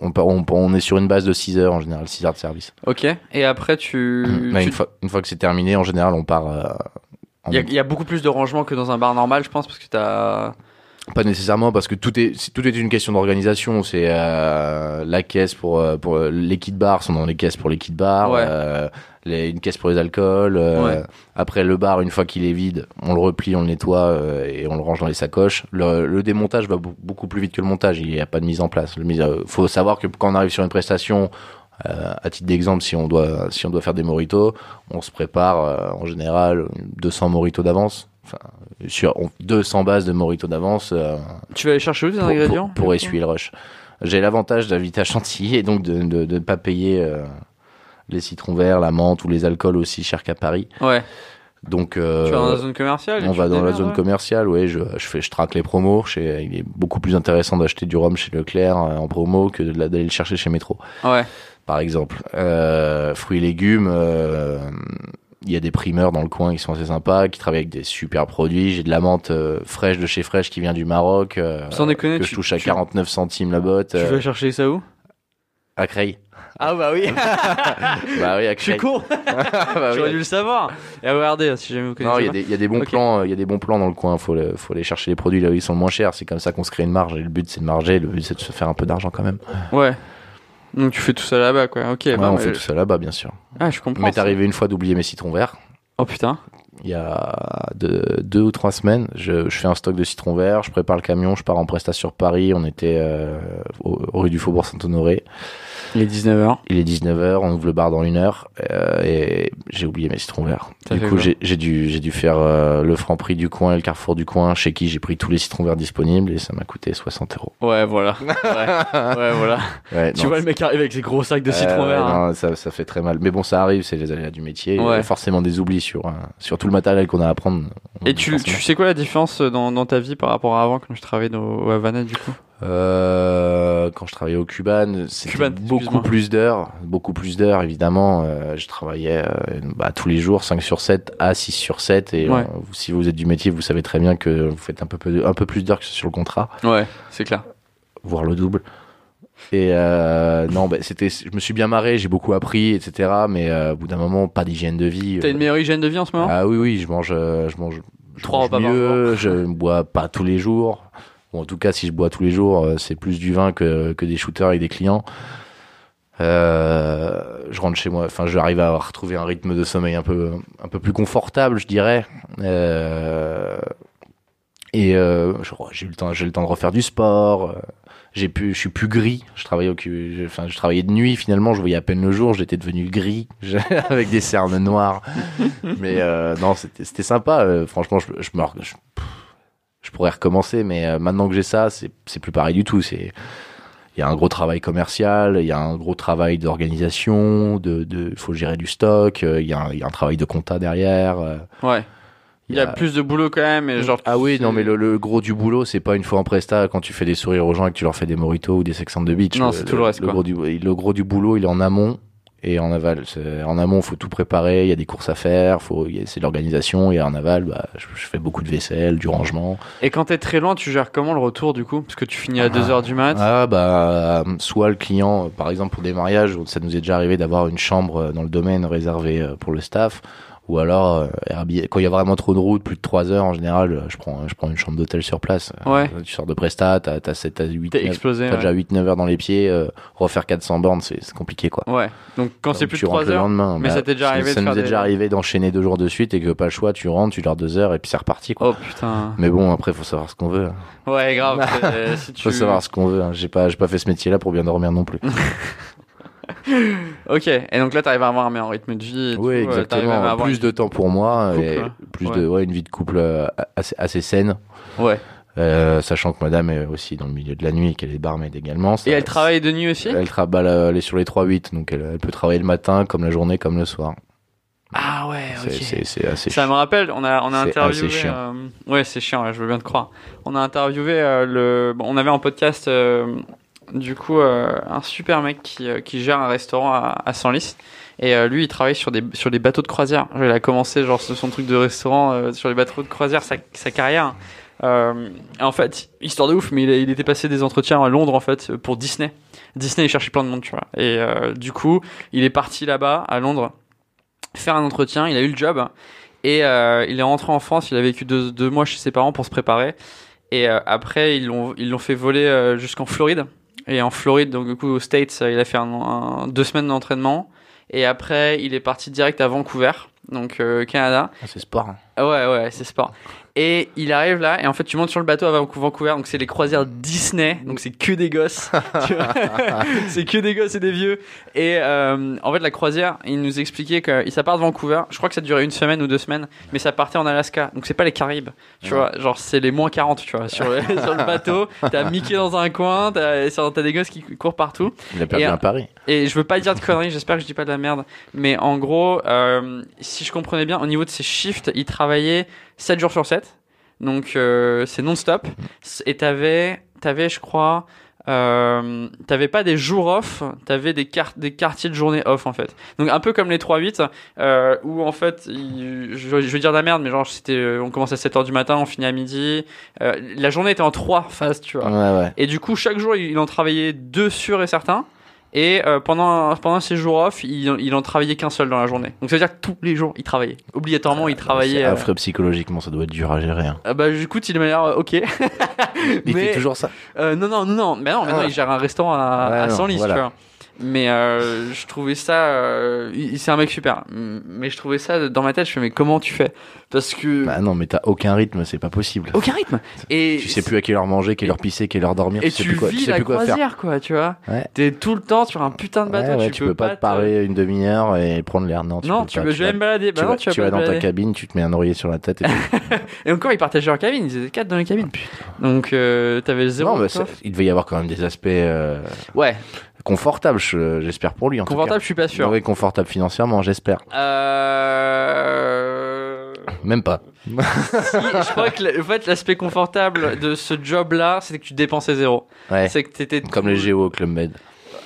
On, on, on est sur une base de 6 heures en général, 6 heures de service. Ok. Et après, tu. Une, fois, une fois que c'est terminé, en général, on part. euh, Il y, a, il y a beaucoup plus de rangement que dans un bar normal, je pense, parce que t'as. Pas nécessairement parce que tout est tout est une question d'organisation. C'est euh, la caisse pour euh, pour euh, les kits bar sont dans les caisses pour les kits bar. Ouais. euh, les, une caisse pour les alcools. euh, Ouais. Après le bar, une fois qu'il est vide, on le replie, on le nettoie et on le range dans les sacoches. Le, le démontage va beau- beaucoup plus vite que le montage. Il n'y a pas de mise en place. Le mise, faut savoir que quand on arrive sur une prestation, euh, à titre d'exemple, si on doit si on doit faire des moritos, on se prépare euh, en général 200 moritos d'avance. Enfin, sur on- 200 bases de moritos d'avance. euh, Tu vas aller chercher où tes pour, ingrédients? pour, pour essuyer le rush. J'ai l'avantage d'habiter à Chantilly et donc de ne de, de pas payer euh, les citrons verts, la menthe ou les alcools aussi chers qu'à Paris. Ouais. Donc euh, tu vas dans la zone commerciale et on tu va te dans la démerdes, zone ouais. commerciale, ouais, je, je fais je traque les promos. Chez, il est beaucoup plus intéressant d'acheter du rhum chez Leclerc euh, en promo que de la- d'aller le chercher chez Métro, Ouais. Par exemple. Euh, fruits et légumes, euh, il y a des primeurs dans le coin qui sont assez sympas, qui travaillent avec des super produits. J'ai de la menthe euh, fraîche de chez Fraîche qui vient du Maroc, euh, Sans déconner, que tu- je touche à tu- 49 centimes la botte. Tu euh, vas chercher ça où? à Creil. Ah bah oui. bah oui, à Je suis Creil. con. Bah oui. J'aurais dû le savoir. Et regardez, si jamais vous connaissez Non, il y, a des- il y a des bons plans, euh, il y a des bons plans dans le coin. Faut, le- faut aller chercher les produits là où ils sont le moins chers. C'est comme ça qu'on se crée une marge. Et le but c'est de marger. Le but c'est de se faire un peu d'argent quand même. Ouais. Donc tu fais tout ça là-bas, quoi. Ok. Ouais, bah, on mais- fait tout ça là-bas, bien sûr. Ah, je comprends. Il m'est arrivé une fois d'oublier mes citrons verts. Oh putain. Il y a deux, deux ou trois semaines, je, je fais un stock de citrons verts, je prépare le camion, je pars en prestation sur Paris. On était euh, au, rue du Faubourg Saint-Honoré. Il est 19h. Il est 19h, on ouvre le bar dans une heure euh, et j'ai oublié mes citrons verts. Du coup, j'ai dû, j'ai dû faire euh, le franc prix du coin et le carrefour du coin, chez qui j'ai pris tous les citrons verts disponibles et ça m'a coûté 60 euros. Ouais, voilà. Ouais, ouais voilà. Ouais, tu non, vois le mec arrive avec ses gros sacs de citron euh, vert. hein. non, ça, ça fait très mal. Mais bon, ça arrive, c'est les aléas du métier. Il y a forcément des oublis sur, sur tout le matériel qu'on a à prendre. Et tu, tu sais quoi la différence dans, dans ta vie par rapport à avant quand je travaillais au Havana du coup? Euh, quand je travaillais au Cuban, c'était beaucoup plus d'heures, beaucoup plus d'heures évidemment. Euh, je travaillais euh, bah, tous les jours, 5 sur 7 à 6 sur 7 et Ouais. si vous êtes du métier, vous savez très bien que vous faites un peu, peu- un peu plus d'heures que sur le contrat, Ouais, c'est clair. voire le double. Et euh, non, bah, c'était, je me suis bien marré, j'ai beaucoup appris, etc. Mais euh, au bout d'un moment, pas d'hygiène de vie. T'as une meilleure hygiène de vie en ce moment? Ah oui, oui, je mange, je mange, je Trois mange repas mieux, je bois pas tous les jours. Ou en tout cas, si je bois tous les jours, euh, c'est plus du vin que, que des shooters avec des clients. Euh, je rentre chez moi, enfin, j'arrive à retrouver un rythme de sommeil un peu, un peu plus confortable, je dirais. Euh, et j'ai eu le temps, j'ai le temps de refaire du sport. J'ai pu, je suis plus gris. Je travaillais de nuit finalement. Je voyais à peine le jour. J'étais devenu gris avec des cernes noires. mais non, c'était, c'était sympa. franchement, je, je me, je pourrais recommencer, mais euh, maintenant que j'ai ça, c'est, c'est plus pareil du tout. C'est, il y a un gros travail commercial, il y a un gros travail d'organisation, de, de, il faut gérer du stock, euh, il y a, un- il y a un travail de compta derrière. euh, Ouais. Il y a plus de boulot quand même. Et genre, ah oui, non, mais le, le gros du boulot, c'est pas une fois en presta quand tu fais des sourires aux gens et que tu leur fais des moritos ou des sexants de beach. Non, c'est tout le reste, quoi. Gros du, le gros du boulot, il est en amont et en aval. En amont, faut tout préparer, il y a des courses à faire, faut, c'est l'organisation et en aval, bah, je, je fais beaucoup de vaisselle, du rangement. Et quand t'es très loin, tu gères comment le retour du coup? Parce que tu finis à 2h du mat. Ah bah soit le client, par exemple pour des mariages, ça nous est déjà arrivé d'avoir une chambre euh, dans le domaine réservée euh, pour le staff, Ou alors, euh, Airbnb- quand il y a vraiment trop de route, plus de 3 heures en général, euh, je prends, je prends une chambre d'hôtel sur place. Ouais. Euh, Tu sors de Presta, t'as, t'as 7 à 8, T'es 9, explosé. t'as ouais. déjà 8-9 heures dans les pieds, euh, refaire 400 bornes, c'est, c'est compliqué quoi. Ouais. Donc quand Donc, c'est plus de tu rentres 3 le heures. lendemain. mais Bah, ça t'est déjà ça- arrivé de Ça nous faire est des- déjà arrivé d'enchaîner deux jours de suite et que pas le choix, tu rentres, tu dors deux heures et puis c'est reparti quoi. Oh putain. Mais bon, après, faut savoir ce qu'on veut. hein. Ouais, grave. si tu... Faut savoir ce qu'on veut. hein. J'ai pas, j'ai pas fait ce métier-là pour bien dormir non plus. Ok. Et donc là, t'arrives à avoir un meilleur rythme de vie. Et Oui, tout, euh, à exactement. avoir Plus une- de temps pour moi Couple, et hein. plus Ouais. de, ouais, une vie de couple euh, assez, assez saine. Ouais. Euh, sachant que madame est aussi dans le milieu de la nuit et qu'elle est barmaid également. ça- Et elle travaille de nuit aussi? Elle travaille, elle est sur les 3-8, donc elle, elle peut travailler le matin, comme la journée, comme le soir. Ah ouais, ok. C'est assez Ça me rappelle, on a, on a interviewé. chiant. euh, Ouais, c'est chiant, je veux bien te croire. On a interviewé euh, le. bon, on avait en podcast, du coup, euh, un super mec qui, euh, qui gère un restaurant à, à Senlis. Et euh, lui, il travaille sur des, sur des bateaux de croisière. Il a commencé, genre, son truc de restaurant euh, sur les bateaux de croisière, sa, sa carrière. Euh, en fait, histoire de ouf, mais il, il était passé des entretiens à Londres, en fait, pour Disney. Disney, il cherchait plein de monde, tu vois. Et euh, du coup, il est parti là-bas, à Londres, faire un entretien. Il a eu le job. Et il est rentré en France, il a vécu deux, deux mois chez ses parents pour se préparer. Et après, ils l'ont ils l'ont fait voler jusqu'en Floride. Et en Floride, donc du coup aux States, euh, il a fait deux semaines d'entraînement. Et après, il est parti direct à Vancouver, donc euh, Canada. Ah, C'est sport. hein. Ah Ouais, ouais, c'est sport. Et il arrive là, et en fait, tu montes sur le bateau à Vancou- Vancouver, donc c'est les croisières Disney, donc c'est que des gosses. c'est que des gosses et des vieux. Et euh, en fait, la croisière, il nous expliquait que ça part de Vancouver. Je crois que ça durait une semaine ou deux semaines, mais ça partait en Alaska. Donc c'est pas les Caraïbes, tu Ouais. vois. Genre, c'est les moins 40, tu vois, sur le, sur le bateau. T'as Mickey dans un coin, t'as des gosses qui courent partout. Il a perdu Et, un pari. Et je veux pas dire de conneries, j'espère que je dis pas de la merde. Mais en gros, euh, si je comprenais bien, au niveau de ses shifts, il travaillait 7 jours sur 7. Donc euh, c'est non-stop. Et t'avais, t'avais, je crois, euh, t'avais pas des jours off, t'avais des, quart- des quartiers de journée off en fait. Donc un peu comme les 3-8, euh, où en fait, il- je, je veux dire de la merde, mais genre c'était, euh, on commence à 7h du matin, on finit à midi. Euh, la journée était en trois phases, tu vois. Ouais, ouais. Et du coup, chaque jour, il en travaillait deux sûrs et certains. Et euh, pendant, pendant ses jours off, il, il en travaillait qu'un seul dans la journée. Donc ça veut dire que tous les jours, il travaillait. Obligatoirement, il C'est travaillait. euh, affreux psychologiquement, ça doit être dur à gérer. hein. ah bah écoute, il m'a l'air euh, ok. Il Mais- fait toujours ça. Euh, non, non, non, non. Mais non, maintenant, Ah. il gère un restaurant à, Ouais, à non, Senlis, voilà. tu vois. Mais euh, je trouvais ça. euh, il- c'est un mec super. Mais je trouvais ça dans ma tête. Je fais, mais comment tu fais? Parce que. Bah non, mais t'as aucun rythme, c'est pas possible. aucun rythme. Et Tu sais plus à quelle heure manger, quelle heure pisser, quelle heure dormir. Et tu sais tu plus quoi, tu vis sais la plus quoi faire. croisière, quoi, tu vois. Ouais. T'es tout le temps sur un putain de bateau. Ouais, ouais, tu, tu, peux pas te te- parer une demi-heure et prendre l'air. Non, tu non, peux tu pas. veux, je vais me balader. Bah tu non, vas, tu vas tu dans ta cabine, tu te mets un oreiller sur la tête et tout. Et encore, ils partageaient leur cabine. Ils étaient quatre dans les cabines. Donc, euh, t'avais zéro. non, mais il devait y avoir quand même des aspects euh, ouais, confortables, je- j'espère pour lui. En confortable, je suis pas Tout cas. sûr. Oui, confortable financièrement, j'espère. Euh... Même pas. si, je crois que en fait, l'aspect confortable de ce job-là, c'était que tu dépensais zéro. Ouais. C'est que t'étais Comme tout- les géos au Club Med.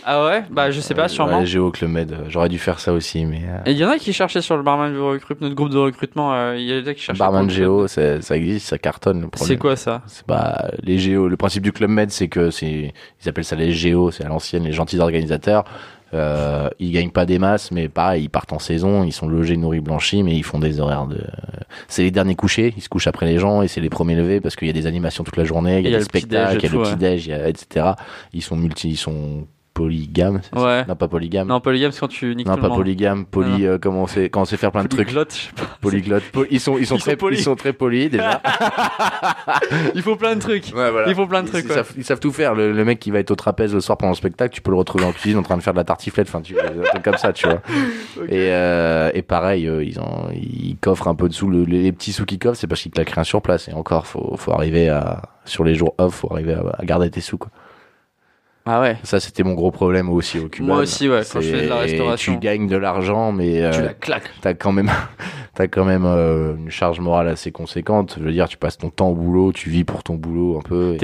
Ah ouais, bah je sais pas, Ouais, sûrement. au Club Med, euh, j'aurais dû faire ça aussi, mais. euh, Et il y en a qui cherchaient sur le barman de recrutement, notre groupe de recrutement. euh, Il y a des gars qui cherchaient. Barman géo, ça existe, ça cartonne. Le problème. C'est quoi ça? C'est pas les géos. Le principe du Club Med, c'est que c'est, ils appellent ça les géos, c'est à l'ancienne, les gentils organisateurs. Euh, ils gagnent pas des masses, mais pareil, ils partent en saison, ils sont logés, nourris, blanchis, mais ils font des horaires de. C'est les derniers couchés, ils se couchent après les gens et c'est les premiers levés parce qu'il y a des animations toute la journée, il y a, a des spectacles, il y a le ouais. petit déj, a etc. Ils sont multi, ils sont ça Ouais. Non, pas polygames. Non, polygame, c'est quand tu niques Non, tout pas le monde. polygame, poly, euh, comment on sait, quand on sait faire plein de trucs. Polyglotte, je sais pas. Polyglotte. Po- ils sont, ils sont Ils sont très, polis. ils sont très polis déjà. Il faut plein de trucs. Ouais, voilà. Il faut plein de trucs. ils savent, ils savent tout faire. Le, le mec qui va être au trapèze le soir pendant le spectacle, tu peux le retrouver en cuisine en train de faire de la tartiflette. Enfin, tu des trucs comme ça, tu vois. Et, euh, et pareil, euh, ils, en, ils coffrent un peu de sous. Le- les petits sous qu'ils coffrent, c'est parce qu'ils claquent rien sur place. Et encore, faut, faut arriver à, sur les jours off, faut arriver à, à garder tes sous, quoi. Ah ouais. Ça, c'était mon gros problème aussi au Cuba. Moi aussi, ouais, quand je fais de la restauration. Tu gagnes de l'argent, mais Tu euh, la claques. t'as quand même, t'as quand même euh, une charge morale assez conséquente. Je veux dire, tu passes ton temps au boulot, tu vis pour ton boulot un peu.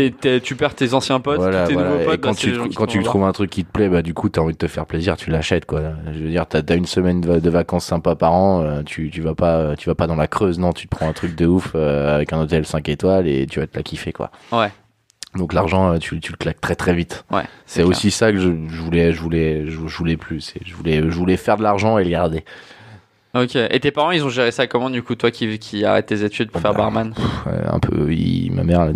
tu perds tes anciens potes, voilà, tes voilà. nouveaux Et potes. quand bah, c'est tu, les gens qui quand tu trouves un truc qui te plaît, bah du coup t'as envie de te faire plaisir, tu l'achètes quoi. Je veux dire, t'as as une semaine de, vacances sympas par an, euh, tu tu vas pas tu vas pas dans la Creuse, non, tu te prends un truc de ouf euh, avec un hôtel 5 étoiles et tu vas te la kiffer quoi. Ouais. Donc l'argent, euh, tu, tu le claques très très vite. Ouais. C'est aussi ça que je, je voulais, je voulais, je, voulais plus. Je voulais, je voulais faire de l'argent et le garder. Ok. Et tes parents, ils ont géré ça comment, du coup, toi qui, qui arrêtes tes études pour faire bah, barman un peu. il- ma mère,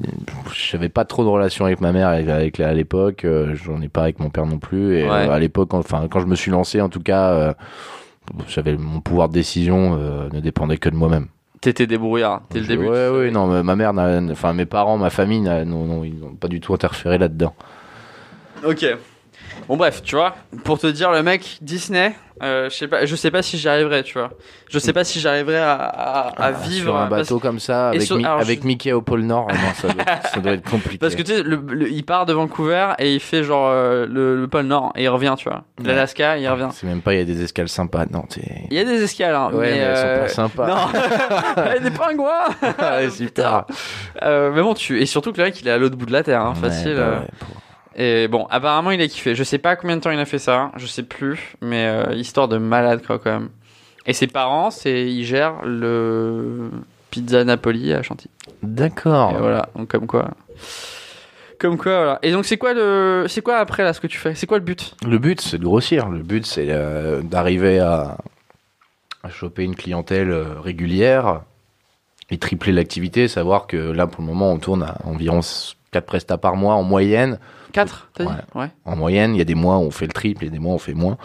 j'avais pas trop de relation avec ma mère avec, avec- à l'époque. euh, J'en ai pas avec mon père non plus. Et Ouais. euh, à l'époque, enfin, quand je me suis lancé, en tout cas, euh, j'avais mon pouvoir de décision ne dépendait que de moi-même. T'étais débrouillard dès le début. Ouais, ouais, non, ma- mère, enfin, mes parents, ma famille, non, non, ils n'ont pas du tout interféré là-dedans. Ok. Bon bref, tu vois, pour te dire le mec Disney, euh, je sais pas, je sais pas si j'y arriverais, tu vois. Je sais pas si j'arriverais à, à, à Ah, vivre sur un parce- bateau comme ça, avec, sur- Mi- alors, avec je- Mickey au pôle Nord, non, ça, doit, ça doit être compliqué. Parce que tu sais, le- le- il part de Vancouver et il fait genre euh, le, le pôle Nord et il revient, tu vois. Ouais. L'Alaska, il revient. c'est même pas, il y a des escales sympas, non. Il y a des escales, hein, Ouais, mais, elles sont euh, pas sympas. Non, des pingouins. Ouais, super. Euh, mais bon, tu et surtout que le mec, il est à l'autre bout de la terre, hein, Ouais, facile. bah euh. ouais, pour- Et bon, apparemment, il a kiffé. Je sais pas combien de temps il a fait ça, je sais plus, mais euh, histoire de malade quoi quand même. Et ses parents, c'est ils gèrent le Pizza Napoli à Chantilly. D'accord. Et voilà, donc comme quoi. Comme quoi, voilà. Et donc, c'est quoi le, c'est quoi après là ce que tu fais? C'est quoi le but? Le but, c'est de grossir. Le but, c'est euh, d'arriver à, à choper une clientèle euh, régulière et tripler l'activité. Savoir que là, pour le moment, on tourne à environ 4 prestats par mois en moyenne. 4 t'as dit Ouais. Ouais. En moyenne, il y a des mois où on fait le triple, il y a des mois où on fait moins.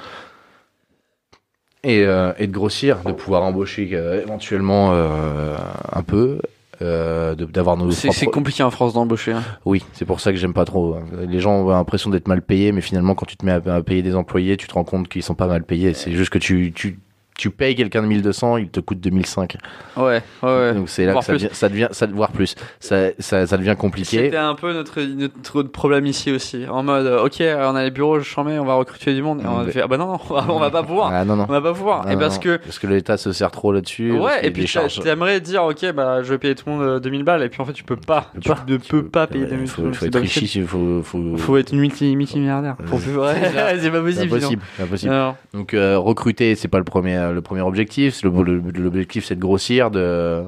Et, euh, et de grossir, de pouvoir embaucher euh, éventuellement euh, un peu, d'avoir nos C'est c'est propres- compliqué en France d'embaucher. hein. Oui, c'est pour ça que j'aime pas trop. Les gens ont l'impression d'être mal payés, mais finalement, quand tu te mets à, à payer des employés, tu te rends compte qu'ils sont pas mal payés. C'est juste que tu, tu, tu payes quelqu'un de 1200, il te coûte 2005. Ouais, ouais, ouais. Donc c'est là que ça devient, ça devient, ça, voire plus. Ça, ça, ça devient compliqué. C'était un peu notre, notre problème ici aussi. En mode, euh, ok, on a les bureaux, je chambais, on va recruter du monde. Et on a fait, ah bah non, non, on va, pas pouvoir. Ah non, non. On va pas pouvoir. Et non, parce non. que, Parce que l'État se sert trop là-dessus. ouais, et puis t'aimerais dire, ok, bah je vais payer tout le monde euh, 2000 balles, et puis en fait, tu peux pas. Tu Tu peux pas. ne peux pas payer Ouais, 2000 faut, balles. faut C'est être riche, il faut, faut, Faut être multi, multimilliardaire. Pour Euh, ouais, c'est pas possible. impossible. c'est impossible. sinon. Non. Donc euh, recruter, c'est pas le premier, le premier objectif. L'objectif, c'est de grossir, de,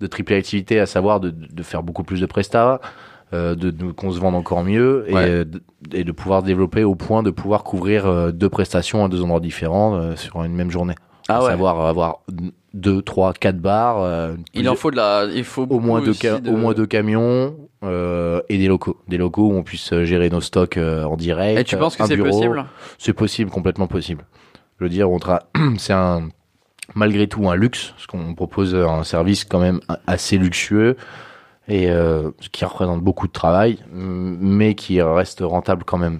de tripler l'activité, à savoir de, de faire beaucoup plus de prestats, euh, de, de- qu'on se vende encore mieux et, Ouais. de, et de pouvoir développer au point de pouvoir couvrir euh, deux prestations à deux endroits différents euh, sur une même journée. Ah à ouais. savoir avoir deux, trois, quatre bars. euh, Il en faut de la, il faut au moins deux, aussi ca- de- au moins deux camions euh, et des locaux. Des locaux où on puisse gérer nos stocks euh, en direct. Et tu penses que c'est possible? C'est possible, complètement possible. Je veux dire, on tra- c'est un malgré tout un luxe, parce qu'on propose un service quand même assez luxueux et euh, qui représente beaucoup de travail, mais qui reste rentable quand même.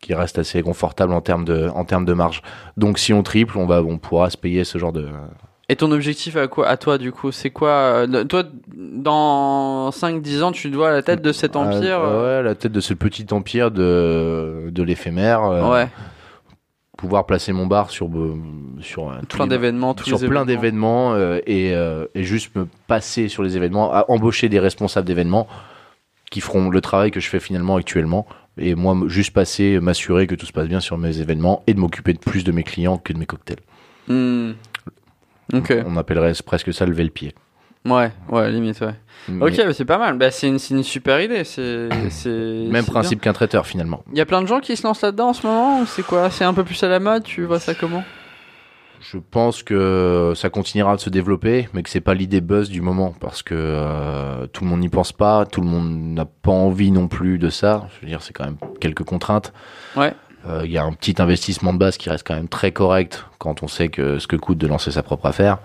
Qui reste assez confortable en termes de en termes de marge. Donc si on triple, on va on pourra se payer ce genre de Et ton objectif à quoi, à toi du coup, c'est quoi euh, Toi, dans 5-10 ans, tu dois à la tête de cet empire. Ah, euh, ouais, la tête de ce petit empire de de l'éphémère. euh, ouais. Pouvoir placer mon bar sur euh, sur Plein d'événements, sur plein événements. d'événements euh, et, euh, et juste me passer sur les événements, à embaucher des responsables d'événements qui feront le travail que je fais finalement actuellement. Et moi, juste passer, m'assurer que tout se passe bien sur mes événements et de m'occuper de plus de mes clients que de mes cocktails. Hmm. Ok. On appellerait presque ça lever le pied. Ouais, ouais, limite, ouais. Mais Ok, bah, c'est pas mal. Bah, c'est une, une super idée. C'est, Même principe qu'un traiteur finalement. Il y a plein de gens qui se lancent là-dedans en ce moment c'est quoi? C'est un peu plus à la mode Tu vois ça comment? Je pense que ça continuera de se développer, mais que c'est pas l'idée buzz du moment parce que euh, tout le monde n'y pense pas, tout le monde n'a pas envie non plus de ça. Je veux dire, c'est quand même quelques contraintes. Ouais. Euh, Il y a un petit investissement de base qui reste quand même très correct quand on sait que ce que coûte de lancer sa propre affaire.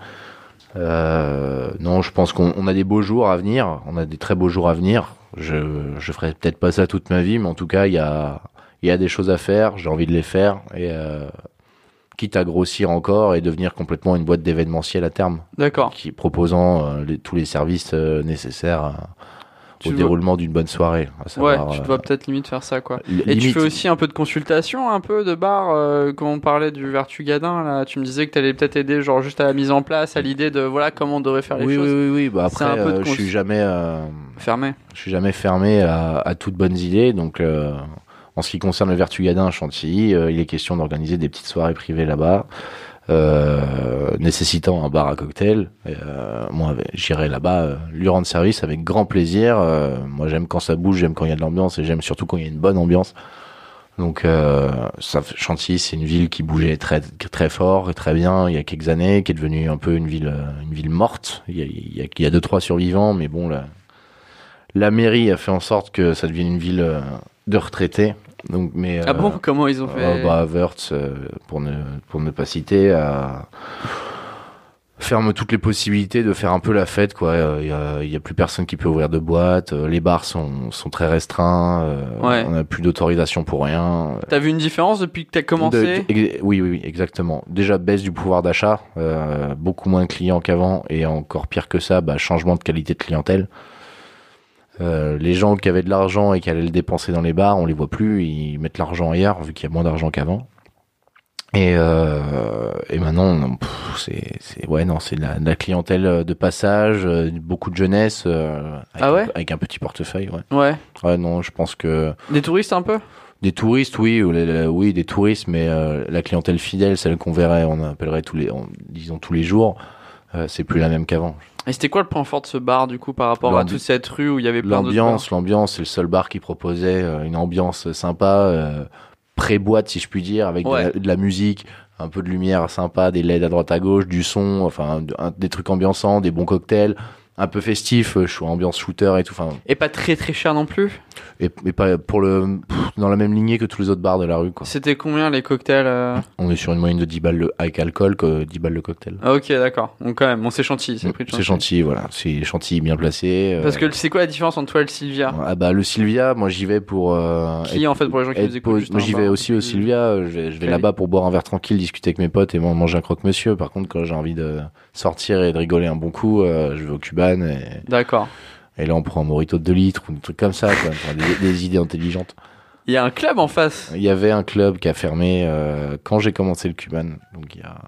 Euh, non, je pense qu'on on a des beaux jours à venir, on a des très beaux jours à venir. Je je ferai peut-être pas ça toute ma vie, mais en tout cas, il y a il y a des choses à faire. J'ai envie de les faire et euh, quitte à grossir encore et devenir complètement une boîte d'événementiel à terme, D'accord. qui proposant euh, les- tous les services euh, nécessaires au dois- déroulement d'une bonne soirée. Ouais, tu euh, dois peut-être limite faire ça quoi. Et tu fais aussi un peu de consultation, un peu de bar, euh, quand on parlait du Vertugadin, là, tu me disais que tu allais peut-être aider, genre juste à la mise en place, à l'idée de voilà comment on devrait faire les oui, choses. oui, oui, oui. Bah, après, un peu de euh, je suis jamais, Fermé. je suis jamais fermé à, à toutes bonnes idées. Donc, en ce qui concerne le Vertugadin à Chantilly, euh, il est question d'organiser des petites soirées privées là-bas, euh, nécessitant un bar à cocktail. Euh, moi, j'irai là-bas, euh, lui rendre service avec grand plaisir. Euh, moi, j'aime quand ça bouge, j'aime quand il y a de l'ambiance et j'aime surtout quand il y a une bonne ambiance. Donc, ça, Chantilly, c'est une ville qui bougeait très très fort et très bien il y a quelques années, qui est devenue un peu une ville une ville morte. Il y a, il y a, il y a deux trois survivants, mais bon, la, la mairie a fait en sorte que ça devienne une ville de retraités. Donc, mais Ah euh, bon Comment ils ont fait euh, bah, Wörth, euh, pour ne pour ne pas citer, a- ferme toutes les possibilités de faire un peu la fête quoi. Euh, Il y a, y a plus personne qui peut ouvrir de boîte. euh, Les bars sont sont très restreints. euh, Ouais. On n'a plus d'autorisation pour rien. T'as vu une différence depuis que t'as commencé De- oui, oui, oui, exactement. Déjà baisse du pouvoir d'achat, euh, beaucoup moins de clients qu'avant, et encore pire que ça, bah, changement de qualité de clientèle. Euh, les gens qui avaient de l'argent et qui allaient le dépenser dans les bars, on les voit plus, ils mettent l'argent ailleurs vu qu'il y a moins d'argent qu'avant. Et, euh, et maintenant, c'est, c'est, ouais, non, c'est de la, de la clientèle de passage, euh, beaucoup de jeunesse, euh, avec, Ah ouais un, avec un petit portefeuille, ouais. Ouais. Ouais, non, je pense que Des touristes un peu? Des touristes, oui, oui, des touristes, mais euh, la clientèle fidèle, celle qu'on verrait, on appellerait tous les, on- disons tous les jours, euh, c'est plus la même qu'avant. Et c'était quoi le point fort de ce bar du coup par rapport à toute cette rue où il y avait plein L'ambiance, l'ambiance, c'est le seul bar qui proposait euh, une ambiance sympa, euh, pré-boîte si je puis dire, avec de la- de, la, musique, un peu de lumière sympa, des LED à droite à gauche, du son, enfin de- un- des trucs ambiançants, des bons cocktails, un peu festif, euh, je suis ambiance shooter et tout, enfin Et pas très très cher non plus? Et, et pas pour le pff, dans la même lignée que tous les autres bars de la rue quoi. C'était combien les cocktails euh? On est sur une moyenne de 10 balles le, avec alcool que 10 balles le cocktail. Ah, Ok, d'accord. Donc quand même, bon c'est Chantilly, c'est prix de C'est Chantilly, voilà. C'est Chantilly bien placé. euh, Parce que c'est quoi la différence entre toi et le Sylvia? Ah bah le Sylvia, moi j'y vais pour. euh, Qui être- en fait pour les gens qui nous écoutent Moi j'y vais aussi au Sylvia. Je vais, là-bas pour boire un verre tranquille, discuter avec mes potes et man- manger un croque-monsieur. Par contre, quand j'ai envie de sortir et de rigoler un bon coup, je vais au Et, D'accord. et là on prend un morito de 2 litres ou des trucs comme ça, quoi. Des, des idées intelligentes. Il y a un club en face. Il y avait un club qui a fermé euh, quand j'ai commencé le Cuban, donc il y a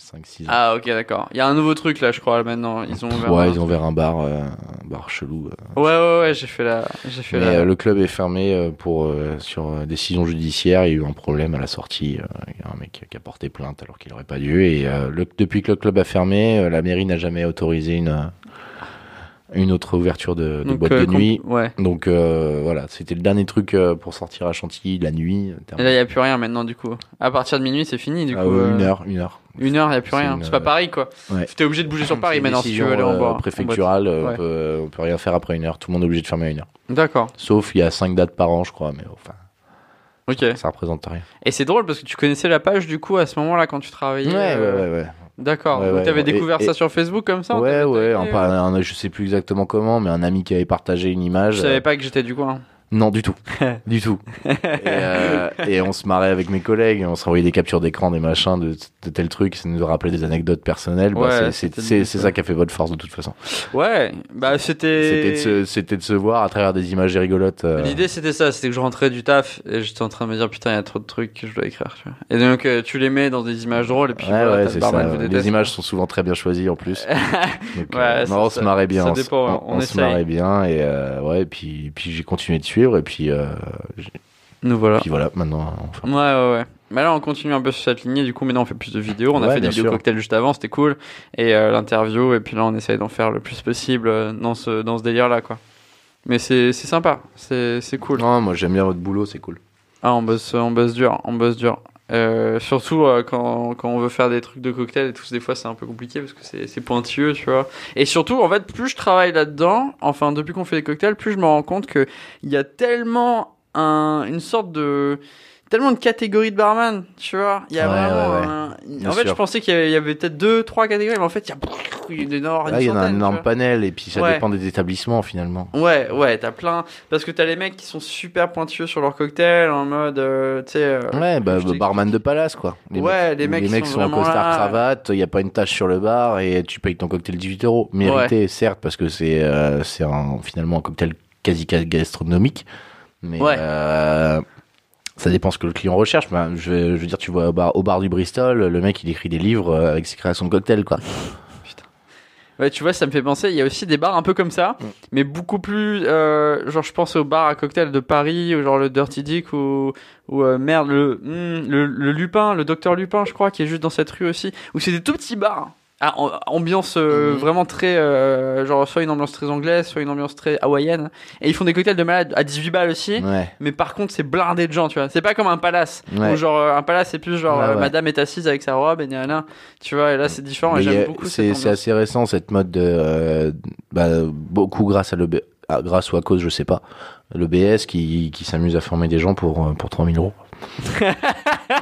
5-6 ans. Ah ok d'accord. Il y a un nouveau truc là je crois maintenant. Ils ont ouvert ouais, un- ils ont ouvert un bar, euh, un bar chelou. euh. Ouais ouais ouais j'ai fait la j'ai fait Mais la... euh, le club est fermé euh, pour sur décision judiciaire. Il y a eu un problème à la sortie. Il y a un mec qui a porté plainte alors qu'il n'aurait pas dû. Et le- depuis que le club a fermé, la mairie n'a jamais autorisé une une autre ouverture de, de Donc, boîte euh, de nuit. Ouais. Donc euh, voilà, c'était le dernier truc euh, pour sortir à Chantilly la nuit. Et là il y a plus rien maintenant du coup. À partir de minuit c'est fini du Ah, coup. Une heure, une heure. Une heure il y a plus rien. une, C'est pas pareil quoi. ouais. T'es obligé de bouger sur Paris maintenant si tu veux aller en en boîte. préfecturale. Ouais. on, peut, on peut rien faire après une heure. Tout le monde est obligé de fermer à une heure. D'accord. Sauf il y a cinq dates par an, je crois. Mais enfin, Ok. ça représente rien. Et c'est drôle parce que tu connaissais la page du coup à ce moment-là quand tu travaillais. Ouais, euh, ouais, ouais, ouais. D'accord. Ouais, Donc ouais, t'avais ouais. découvert Et- ça et- sur Facebook comme ça Ouais, ouais, un, pas- un- je sais plus exactement comment, mais un ami qui avait partagé une image. Je savais pas que j'étais du coin. Non, du tout. du tout. Et, euh, et on se marrait avec mes collègues, on s'envoyait des captures d'écran, des machins, de, de tel truc, ça nous rappelait des anecdotes personnelles. Bah, Ouais, c'est- ça qui a fait votre force de toute façon. Ouais. Bah c'était. C'était de, se- c'était de se voir à travers des images rigolotes. euh, L'idée c'était ça, c'était que je rentrais du taf et j'étais en train de me dire putain il y a trop de trucs que je dois écrire. Tu vois. Et donc euh, tu les mets dans des images drôles et puis Ouais, voilà, ouais, ça. Les images sont souvent très bien choisies en plus. Donc, Ouais, ça- non, on se marrait bien. ça on dépend, on, on se marrait bien et ouais, puis, puis j'ai continué de suivre et puis, euh, Nous voilà. puis voilà, maintenant. enfin, Ouais ouais ouais. Mais là on continue un peu sur cette lignée du coup maintenant on fait plus de vidéos. On a fait des vidéos sûr. cocktails juste avant, c'était cool. Et euh, l'interview et puis là on essaye d'en faire le plus possible euh, dans ce dans ce délire là quoi. Mais c'est sympa, c'est c'est cool. Non, moi j'aime bien votre boulot, c'est cool. Ah, on bosse, on bosse dur, on bosse dur. Euh, surtout euh, quand, quand on veut faire des trucs de cocktail et tout, des fois c'est un peu compliqué parce que c'est pointilleux, tu vois. Et surtout, en fait, plus je travaille là-dedans, enfin depuis qu'on fait des cocktails, plus je me rends compte que il y a tellement un, une sorte de tellement de catégories de barman, tu vois. Il y a Ouais, vraiment. ouais, ouais. un- Bien En fait, sûr. je pensais qu'il y avait, peut-être deux, trois catégories, mais en fait, il y a, il y a une énorme- Là, il y en a un énorme panel et puis ça Ouais. dépend des établissements finalement. Ouais, ouais, t'as plein. Parce que t'as les mecs qui sont super pointueux sur leur cocktail, en mode, euh, tu sais. euh, Ouais, bah, barman de palace quoi. Ouais, les mecs sont sont en costard là. cravate, il y a pas une tache sur le bar et tu payes ton cocktail 18 euros. Mérité, certes, parce que c'est euh, finalement un cocktail quasi gastronomique. Mais Ouais. euh, ça dépend ce que le client recherche. Bah, je, veux dire, tu vois au bar, au bar du Bristol, le mec il écrit des livres euh, avec ses créations de cocktails quoi. Ouais, tu vois, ça me fait penser, il y a aussi des bars un peu comme ça, Mm. mais beaucoup plus. euh, genre, je pense aux bars à cocktail de Paris, ou genre le Dirty Dick, ou, ou euh, merde, le, le, le Lupin, le Docteur Lupin, je crois, qui est juste dans cette rue aussi, où c'est des tout petits bars. Ah, am- ambiance euh, Mhm. vraiment très euh, genre soit une ambiance très anglaise, soit une ambiance très hawaïenne. Et ils font des cocktails de malade à 18 balles aussi. Ouais. Mais par contre, c'est blindé de gens, tu vois. C'est pas comme un palace. Ouais. Où genre euh, un palace, c'est plus genre Ouais, euh. Madame est assise avec sa robe et nanana. Tu vois. Et là, c'est différent. Mais et j'aime beaucoup c'est c'est assez récent cette mode de bah, beaucoup grâce à le grâce ou à cause je sais pas le BS qui, qui s'amuse à former des gens pour pour 3000 euros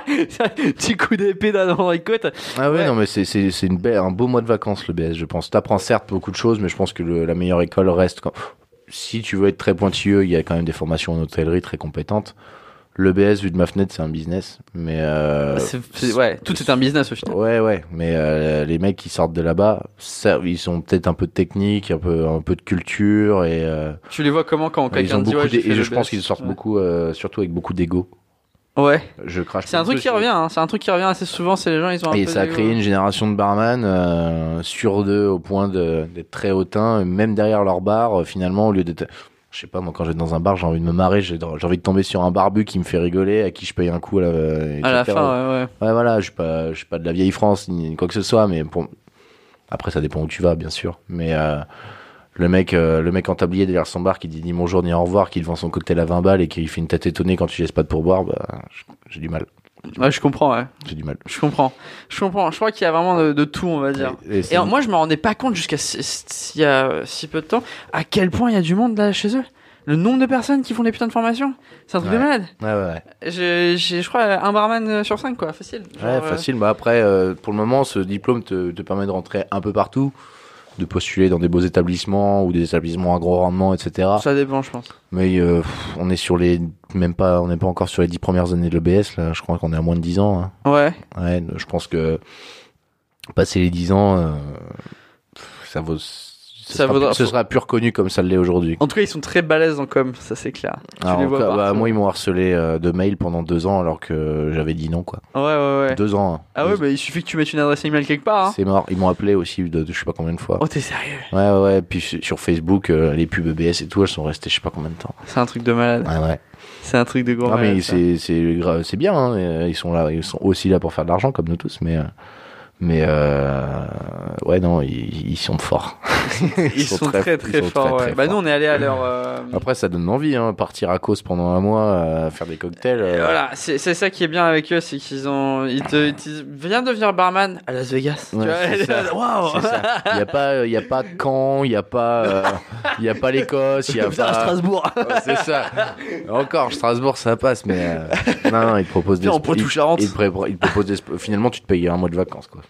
Petit coup d'épée les côtes. ah ouais, Ouais. non mais c'est c'est c'est une belle un beau mois de vacances le BS je pense t'apprends certes beaucoup de choses mais je pense que le- la meilleure école reste quand... si tu veux être très pointilleux il y a quand même des formations en hôtellerie très compétentes le BS vu de ma fenêtre c'est un business mais euh, C'est- c'est- ouais, tout est un business au final. Ouais, ouais, mais euh, les mecs qui sortent de là-bas, ça- ils ont peut-être un peu de technique, un peu, un peu de culture et euh, Tu les vois comment quand ils quelqu'un ont dit ouais, et je pense qu'ils sortent Ouais. beaucoup, surtout avec beaucoup d'ego. Ouais. Je crache. C'est un truc qui revient. hein. C'est un truc qui revient assez souvent. C'est les gens, ils ont un Et peu ça a créé une génération de barman euh, sur deux au point de- d'être très hautain, même derrière leur bar. euh, finalement, au lieu d'être, je sais pas, moi quand je vais dans un bar, j'ai envie de me marrer, j'ai envie de tomber sur un barbu qui me fait rigoler, à qui je paye un coup à la, À la etc. fin, ouais, ouais. Ouais, voilà, je suis pas, je suis pas de la vieille France ni quoi que ce soit, mais pour... après ça dépend où tu vas, bien sûr. Mais euh, le mec, euh, le mec en tablier derrière son bar qui dit ni bonjour ni au revoir, qui te vend son cocktail à 20 balles et qui fait une tête étonnée quand tu laisses pas de pourboire, bah, j'ai du mal, Ouais, je comprends. Ouais. j'ai du mal. Je comprends. Je comprends. Je crois qu'il y a vraiment de, de tout, on va dire. Et, et c'est- Et moi, je me rendais pas compte jusqu'à si- y a si peu de temps à quel point il y a du monde là chez eux. Le nombre de personnes qui font des putains de formations, c'est un truc de malade. ouais, ouais, ouais. J'ai, j'ai- je crois, un barman sur cinq, quoi, facile. Genre, Ouais, euh, facile. Bah après, euh, pour le moment, ce diplôme te, te permet de rentrer un peu partout, de postuler dans des beaux établissements ou des établissements à gros rendement, etc. Ça dépend, je pense. Mais euh, on est sur les, même pas, on n'est pas encore sur les dix premières années de l'EBS. Là, je crois qu'on est à moins de 10 ans. hein. Ouais. Ouais, je pense que passer les 10 ans, euh, ça vaut. Ce, Ça sera, vaudra- ce sera plus reconnu comme ça l'est aujourd'hui. En tout cas, ils sont très balèzes en com, ça c'est clair. Tu Alors, les vois cas, bah, moi, ils m'ont harcelé euh, de mails pendant deux ans alors que j'avais dit non, quoi. Ouais, ouais, ouais. Deux ans. hein. Ah ouais, bah il suffit que tu mettes une adresse email quelque part. Hein. C'est mort. Ils m'ont appelé aussi de, de je sais pas combien de fois. Oh, t'es sérieux? Ouais, ouais, ouais. Puis sur Facebook, euh, les pubs EBS et tout, elles sont restées je sais pas combien de temps. C'est un truc de malade. Ouais, ouais. C'est un truc de gros Non, mais c'est bien. Hein. euh, Ils sont là, ils sont aussi là pour faire de l'argent comme nous tous, mais euh, mais euh, ouais, non, ils, ils sont forts. Ils sont très très, ils sont forts. très, ouais. très Bah, nous, on est allé à leur. euh, Après, ça donne envie, hein, partir à cause pendant un mois, euh, faire des cocktails. Et euh, Voilà, c'est c'est ça qui est bien avec eux, c'est qu'ils ont. Ils te, ils te viens devenir barman à Las Vegas. Ouais, tu vois, c'est ça. Waouh. Il y a pas, il y a pas Caen, il y a pas, euh, il y a pas l'Écosse, il y a pas. Strasbourg. C'est ça. Encore, Strasbourg, ça passe, mais euh, non, non, ils te proposent des. Viens en ils- Poitou-Charentes. Ils, ils te proposent des. Finalement, tu te payes un mois de vacances, quoi,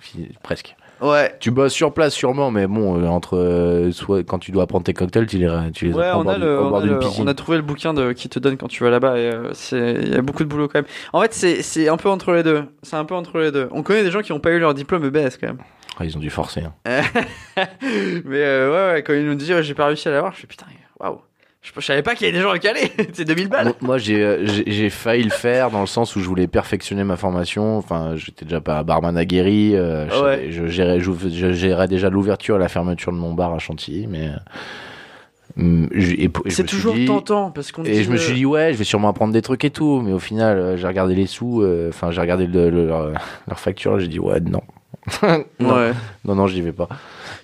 presque. Ouais. Tu bosses sur place sûrement, mais bon, euh, entre euh, soit quand tu dois apprendre tes cocktails, tu les, tu les Ouais, apprends on au bord a, le, on, a d'une le- piscine. on a trouvé le bouquin de, qui te donne quand tu vas là-bas et euh, c'est il y a beaucoup de boulot quand même. En fait, c'est c'est un peu entre les deux. C'est un peu entre les deux. On connaît des gens qui n'ont pas eu leur diplôme EBS quand même. Ah, ils ont dû forcer. hein. Mais euh, ouais, ouais, quand ils nous disent ouais, j'ai pas réussi à l'avoir, je fais putain, waouh. Je, je savais pas qu'il y avait des gens à Calais. c'est 2000 balles. Moi, moi, j'ai, euh, j'ai failli le faire dans le sens où je voulais perfectionner ma formation. Enfin, j'étais déjà pas barman aguerri. Euh, Ouais. savais- je gérais, je, je gérais déjà l'ouverture et la fermeture de mon bar à Chantilly, mais. euh, C'est toujours dit- tentant parce qu'on Et je me suis dit, ouais, je vais sûrement apprendre des trucs et tout. Mais au final, j'ai regardé les sous, euh, enfin, j'ai regardé le- le- leur, leur facture, j'ai dit, ouais, non. non, Ouais. non, non, j'y vais pas.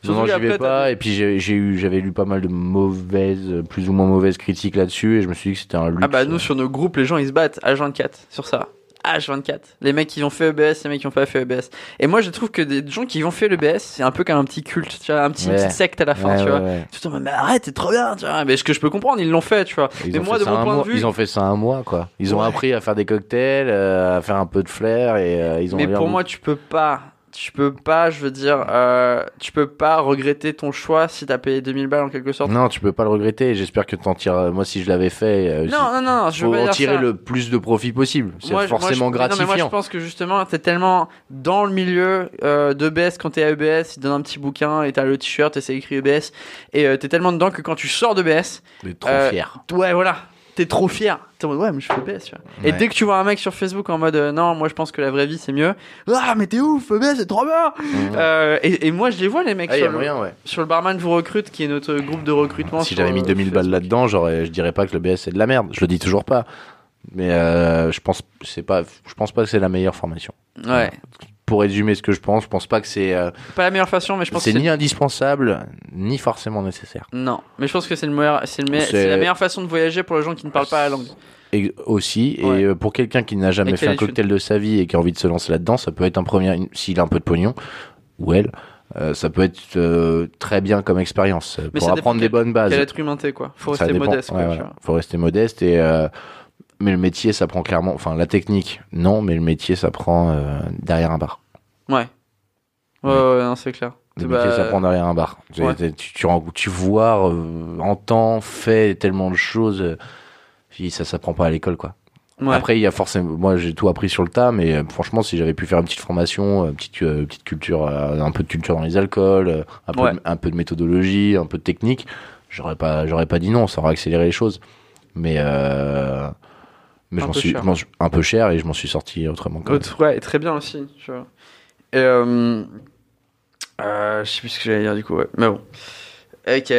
Surtout non, non, j'y vais pas. Et puis, j'ai eu, j'avais lu pas mal de mauvaises, euh, plus ou moins mauvaises critiques là-dessus. Et je me suis dit que c'était un luxe. Ah bah nous sur nos groupes les gens ils se battent H24 sur ça. H24. Les mecs qui ont fait EBS, les mecs qui ont pas fait EBS. Et moi je trouve que des gens qui ont fait l'EBS, c'est un peu comme un petit culte, tu vois, un petit, une Ouais. petite secte à la fin, Ouais, tu vois. ouais. Tout le monde, mais arrête, c'est trop bien, tu vois. Mais ce que je peux comprendre, ils l'ont fait, tu vois. Ils mais moi fait de ça mon un point mois- de vue, Ils ont fait ça un mois, quoi. Ils ont appris à faire des cocktails, euh, à faire un peu de flair et euh, ils ont mais pour moi tu peux pas, tu peux pas, je veux dire, euh, tu peux pas regretter ton choix si t'as payé 2000 balles en quelque sorte. Non, tu peux pas le regretter. J'espère que t'en tires. Moi, si je l'avais fait, euh, Non, non, non, je faut veux en tirer ça. le plus de profit possible. C'est Moi, moi, forcément je- mais Non, mais moi, je gratifiant. pense que justement, t'es tellement dans le milieu euh, d'EBS quand t'es à EBS, ils te donnent un petit bouquin et t'as le t-shirt et c'est écrit EBS. Et euh, t'es tellement dedans que quand tu sors d'EBS, D'être trop euh, fier. ouais, voilà, t'es trop fier. T'es en mode, ouais, mais je fais EBS, tu vois. Et Ouais. dès que tu vois un mec sur Facebook en mode, euh, non, moi je pense que la vraie vie c'est mieux. Ah, mais t'es ouf, EBS, c'est trop bien! Euh, et, et moi, je les vois, les mecs, Ah, y sur, a le, moyen, ouais. sur le Barman vous recrute, qui est notre groupe de recrutement. Si sur, j'avais mis euh, 2000 balles Facebook. là-dedans, j'aurais, je dirais pas que le BS c'est de la merde. Je le dis toujours pas. Mais euh, je pense, c'est pas, je pense pas que c'est la meilleure formation. Ouais. Pour résumer ce que je pense, je pense pas que c'est euh, Pas la meilleure façon, mais je pense que c'est ni indispensable ni forcément nécessaire. Non, mais je pense que c'est le meilleur, c'est le me- C'est- c'est la meilleure façon de voyager pour les gens qui ne parlent pas la langue. Et aussi, Ouais. et euh, pour quelqu'un qui n'a jamais Et fait un cocktail de sa vie et qui a envie de se lancer là-dedans, ça peut être un premier, s'il a un peu de pognon, ou elle, euh, ça peut être euh, très bien comme expérience Mais pour apprendre des bonnes bases. Quel être humain t'es quoi Faut rester dépend. modeste. Quoi, Ouais. Faut rester modeste et euh, mais le métier ça prend clairement, enfin la technique non, mais le métier ça prend derrière un bar. Ouais. Ouais, ouais, non, c'est clair. Le Bah, ça prend derrière un bar. Tu- ouais. Tu, tu, rends- tu vois, euh, entends, fais tellement de choses. euh, puis ça s'apprend pas à l'école quoi. Ouais. Après, il y a forcément, moi j'ai tout appris sur le tas, mais euh, franchement, si j'avais pu faire une petite formation, une petite, euh, petite culture, un peu de culture dans les alcools, un, peu Ouais. de, un peu de méthodologie, un peu de technique, j'aurais pas, j'aurais pas dit non, ça aurait accéléré les choses. Mais, mais je m'en suis, cher. un peu cher et je m'en suis sorti autrement. quand même. Ouais, très bien aussi. Tu vois. Et euh, euh, je sais plus ce que j'allais dire du coup, ouais. Mais bon. Ok.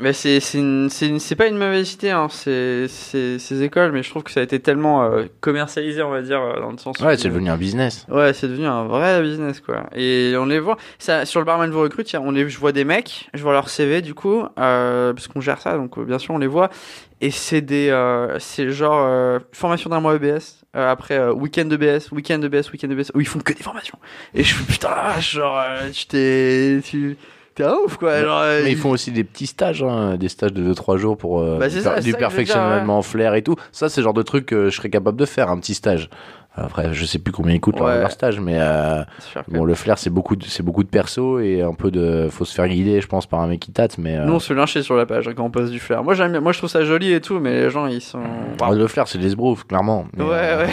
Mais c'est c'est une- c'est une- c'est pas une mauvaise idée, hein, ces, ces, ces écoles, mais je trouve que ça a été tellement euh, commercialisé, on va dire, euh, dans le sens. Ouais, où- c'est devenu un business. Ouais, c'est devenu un vrai business quoi. Et on les voit. Ça, sur le barman vous recrute, on les, je vois des mecs, je vois leur CV du coup, euh, parce qu'on gère ça, donc bien sûr on les voit. Et c'est des, c'est genre formation d'un mois EBS, euh, après euh, week-end EBS, week-end EBS, week-end EBS, où ils font que des formations. Et je fais putain, genre, euh, tu t'es, un ouf quoi. Genre, Mais ils font aussi des petits stages, hein, des stages de 2-3 jours pour euh, Bah, du, ça, perfectionnement flair et tout. Ça, c'est le genre de truc que je serais capable de faire, un petit stage. Après, je sais plus combien ils coûtent leur, Ouais. leur stage, mais euh, bon, le flair, c'est beaucoup, de, c'est beaucoup de perso et un peu de, faut se faire guider, je pense, par un mec qui tâte, mais euh, Nous on se lyncher sur la page quand on passe du flair. Moi j'aime moi je trouve ça joli et tout, mais les gens ils sont. ah, le flair, c'est des sbroufs, clairement. Mais, Ouais euh, ouais.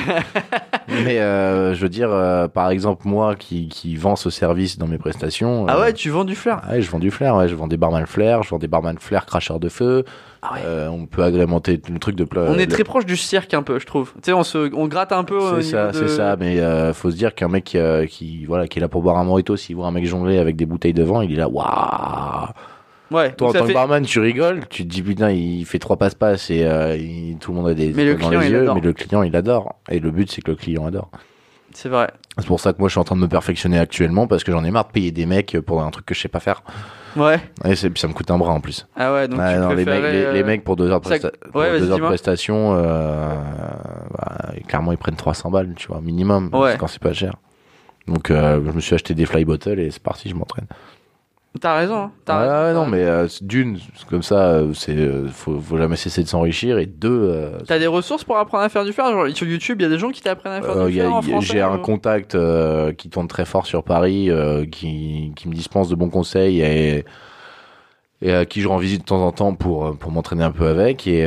mais euh, je veux dire, par exemple, moi qui, qui vends ce service dans mes prestations. Ah ouais, tu vends du flair. Ouais, je vends du flair, ouais, je vends des barman flair, je vends des barman flair cracheurs de feu. Ah ouais. Euh, on peut agrémenter le truc de pla- On est très proche du cirque un peu, je trouve. Tu sais, on se, on gratte un peu. au C'est ça, de- c'est ça. Mais euh, faut se dire qu'un mec euh, qui, voilà, qui est là pour boire un mojito, s'il voit un mec jongler avec des bouteilles devant, il est là, waouh. Ouais. Toi, en tant que fait- barman, tu rigoles, tu te dis putain, il fait trois passe-passe et euh, il- tout le monde a des Mais le dans client, les yeux, adore. mais le client, il adore. Et le but, c'est que le client adore. C'est vrai. C'est pour ça que moi, je suis en train de me perfectionner actuellement parce que j'en ai marre de payer des mecs pour un truc que je sais pas faire. Ouais. Et puis ça me coûte un bras en plus. Ah ouais, donc Ouais, tu non, les, mecs, préférais, les, euh, les mecs pour deux heures presta- pour Ouais, deux heures de prestation, euh, bah, clairement ils prennent 300 balles, tu vois, minimum, Ouais. quand c'est pas cher. Donc euh, je me suis acheté des fly bottles et c'est parti, je m'entraîne. T'as raison. hein, Ouais, raison, non, mais euh, d'une, comme ça, euh, c'est euh, faut, faut jamais cesser de s'enrichir et deux, euh, T'as des ressources pour apprendre à faire du fer? Genre, Sur YouTube, il y a des gens qui t'apprennent à faire du fer j'ai un contact qui tourne très fort sur Paris, qui, qui me dispense de bons conseils et, et à qui je rends visite de temps en temps pour, pour m'entraîner un peu avec. Et,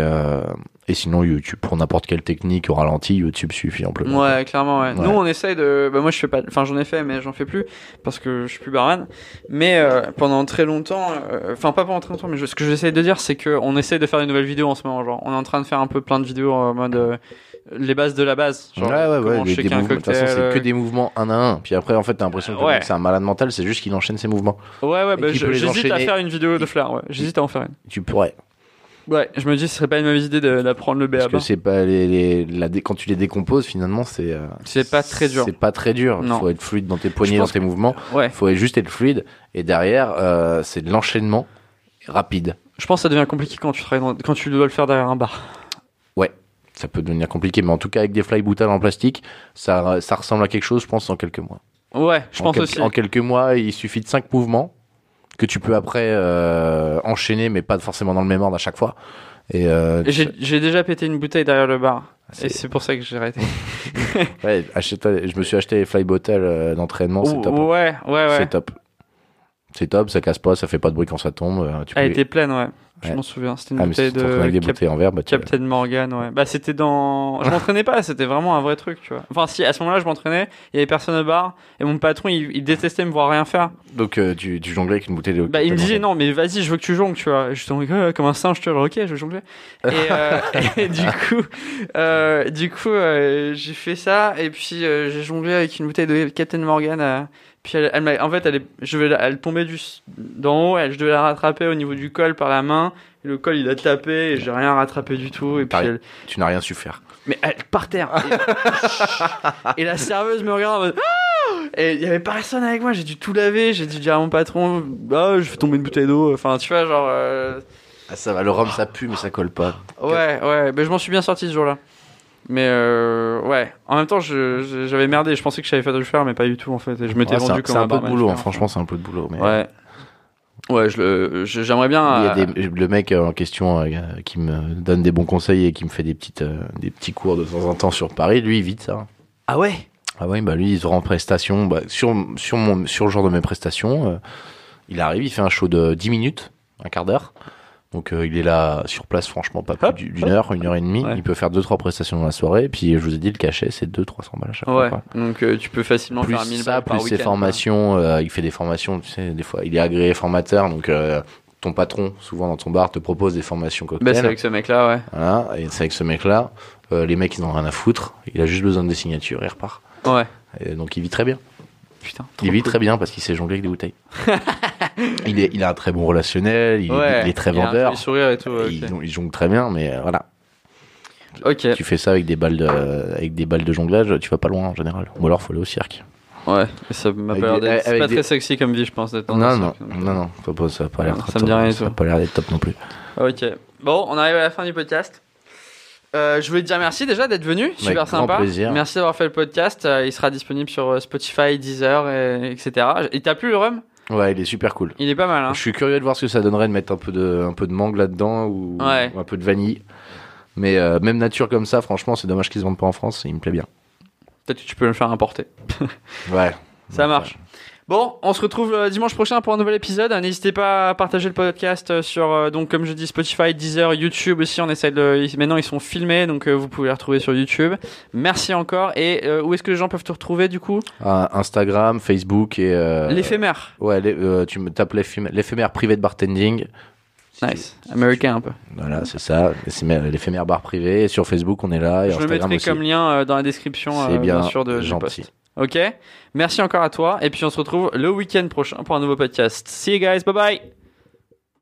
et sinon, YouTube, pour n'importe quelle technique au ralenti, YouTube suffit amplement. Ouais, clairement, ouais. Ouais. Nous, on essaye de. Bah, moi, je fais pas. Enfin, j'en ai fait, mais j'en fais plus parce que je suis plus barman. Mais euh, pendant très longtemps, euh, enfin, pas pendant très longtemps, mais je- ce que j'essaye de dire, c'est qu'on essaye de faire des nouvelles vidéos en ce moment. Genre, on est en train de faire un peu plein de vidéos en mode euh, les bases de la base. Genre, ouais, ouais, ouais. des un mouvements- de toute façon, cocktail, c'est que des mouvements un à un. Puis après, en fait, t'as l'impression que Ouais. c'est un malade mental, c'est juste qu'il enchaîne ses mouvements. Ouais, ouais, bah, j'hésite à faire une vidéo de flair, ouais. J'hésite à en faire une. Tu pourrais. Ouais, je me dis, ce serait pas une mauvaise idée d'apprendre le Parce BABA. que c'est pas les, les- la dé- quand tu les décomposes, finalement, c'est. euh, C'est pas très dur. C'est pas très dur. Il faut être fluide dans tes poignets, Je dans tes mouvements. Ouais, Il faut juste être fluide. Et derrière, euh, c'est de l'enchaînement rapide. je pense que ça devient compliqué quand tu, travailles dans- quand tu dois le faire derrière un bar. Ça peut devenir compliqué, mais en tout cas, avec des fly boutales en plastique, ça, ça ressemble à quelque chose, je pense, en quelques mois. Ouais, je en pense aussi. En quelques mois, il suffit de cinq mouvements que tu peux après euh, enchaîner, mais pas forcément dans le même ordre à chaque fois. Et, euh, Et J'ai déjà pété une bouteille derrière le bar. Et c'est pour ça que j'ai arrêté. ouais, achète- je me suis acheté les fly bottles euh, d'entraînement, c'est top. Ouais, ouais, ouais. C'est top. C'est top, ça casse pas, ça fait pas de bruit quand ça tombe. euh, Tu. Elle était pleine, ouais. Je Ouais. m'en souviens. C'était une ah, bouteille t'entraînes avec de des Cap- bouteilles en verre, bah, Captain Morgan, ouais. Bah, c'était dans. Je m'entraînais pas, c'était vraiment un vrai truc, tu vois. Enfin, si, à ce moment-là, je m'entraînais, il y avait personne au bar, et mon patron, il, il détestait me voir rien faire. Donc euh, tu, tu jonglais avec une bouteille de. Bah, il me disait, non, mais vas-y, je veux que tu jongles, tu vois. En mode, euh, comme un singe, tu vois, ok, je veux jongler. Et, euh, et du coup, euh, du coup, euh, j'ai fait ça, et puis euh, j'ai jonglé avec une bouteille de Captain Morgan. Puis elle, elle m'a- en fait, elle, est, je vais, la- elle tombait du, d'en haut, elle, je devais la rattraper au niveau du col par la main. Et le col, il a tapé, et j'ai rien rattrapé du tout. Et puis Pareil. elle, Tu n'as rien su faire. mais elle par terre. Et, et la serveuse me regarde en mode Ah Et il y avait personne avec moi, j'ai dû tout laver, j'ai dû dire à mon patron, ah, je fais tomber une bouteille d'eau. Enfin, tu vois, genre. euh, Ah, ça va, le rhum ça pue, mais ça colle pas. Ouais, ouais, mais je m'en suis bien sorti ce jour-là. Mais euh, ouais, en même temps, je- je- j'avais merdé. Je pensais que j'avais fait de le faire, mais pas du tout en fait. Et je m'étais Ouais, c'est vendu un- comme c'est un peu de boulot, hein, franchement, c'est un peu de boulot. Mais Ouais. Ouais, je le- je- j'aimerais bien. Il y a euh, des- le mec euh, en question euh, qui me donne des bons conseils et qui me fait des, petites, euh, des petits cours de temps en temps sur Paris, lui, il vite ça. Ah ouais? Ah oui, bah lui, il se rend en prestation. Bah, sur, sur, mon, sur le genre de mes prestations, euh, il arrive, il fait un show de 10 minutes, un quart d'heure. Donc euh, il est là sur place, franchement, pas plus d'une heure, une heure et demie. Ouais. Il peut faire 2-3 prestations dans la soirée. Et puis je vous ai dit, le cachet, c'est 200-300 balles à chaque Ouais, fois. quoi. donc euh, tu peux facilement Plus faire 1000 ça, balles par plus ses formations. euh, il fait des formations, tu sais, des fois, il est agréé formateur. Donc ton patron, souvent dans ton bar, te propose des formations quoi. cocktails. Bah, c'est avec ce mec-là, ouais. Voilà, et c'est avec ce mec-là. les mecs, ils n'ont rien à foutre. Il a juste besoin de des signatures, il repart. Ouais. Et donc il vit très bien. Putain. Il vit cool. très bien parce qu'il sait jongler avec des bouteilles. il, est, il a un très bon relationnel, il, Ouais. il est très il a un vendeur. joli sourire et tout. ouais, Il, il jongle très bien, mais euh, voilà. Ok. Tu fais ça avec des balles de, avec des balles de jonglage, tu vas pas loin en général. Ou alors faut aller au cirque. Ouais, ça m'a pas l'air. C'est pas des- très sexy comme vie, je pense. d'être Non, non, non, non, ça va pas l'air Ça va pas l'air d'être top non plus. Ok. Bon, on arrive à la fin du podcast. Euh, je voulais te dire merci déjà d'être venu, super grand sympa. plaisir. Merci d'avoir fait le podcast. Euh, il sera disponible sur euh, Spotify, Deezer, et, etc. Et t'as plu le rhum? Ouais, il est super cool. Il est pas mal, hein Je suis curieux de voir ce que ça donnerait de mettre un peu de, un peu de mangue là-dedans ou, Ouais. ou un peu de vanille. Mais euh, même nature comme ça, franchement, c'est dommage qu'ils se vendent pas en France. Il me plaît bien. Peut-être que tu peux le faire importer. Ouais. Ça marche. Bon, on se retrouve euh, dimanche prochain pour un nouvel épisode. Euh, N'hésitez pas à partager le podcast euh, sur, donc comme je dis, Spotify, Deezer, YouTube aussi. On essaie de, maintenant ils sont filmés, donc vous pouvez les retrouver sur YouTube. Merci encore. Et euh, où est-ce que les gens peuvent te retrouver du coup? Ah, Instagram, Facebook et. euh, L'éphémère. Ouais, les- euh, tu me tapes l'éphémère privé de bartending. Nice. Américain un peu. Voilà, c'est ça. L'éphémère l'éphémère bar privé. Et sur Facebook, on est là. Et Je le Instagram mettrai aussi. comme lien euh, dans la description, C'est euh, bien, bien sûr, de, du gentil. post. Ok Merci encore à toi. Et puis on se retrouve le week-end prochain pour un nouveau podcast. See you guys. Bye bye.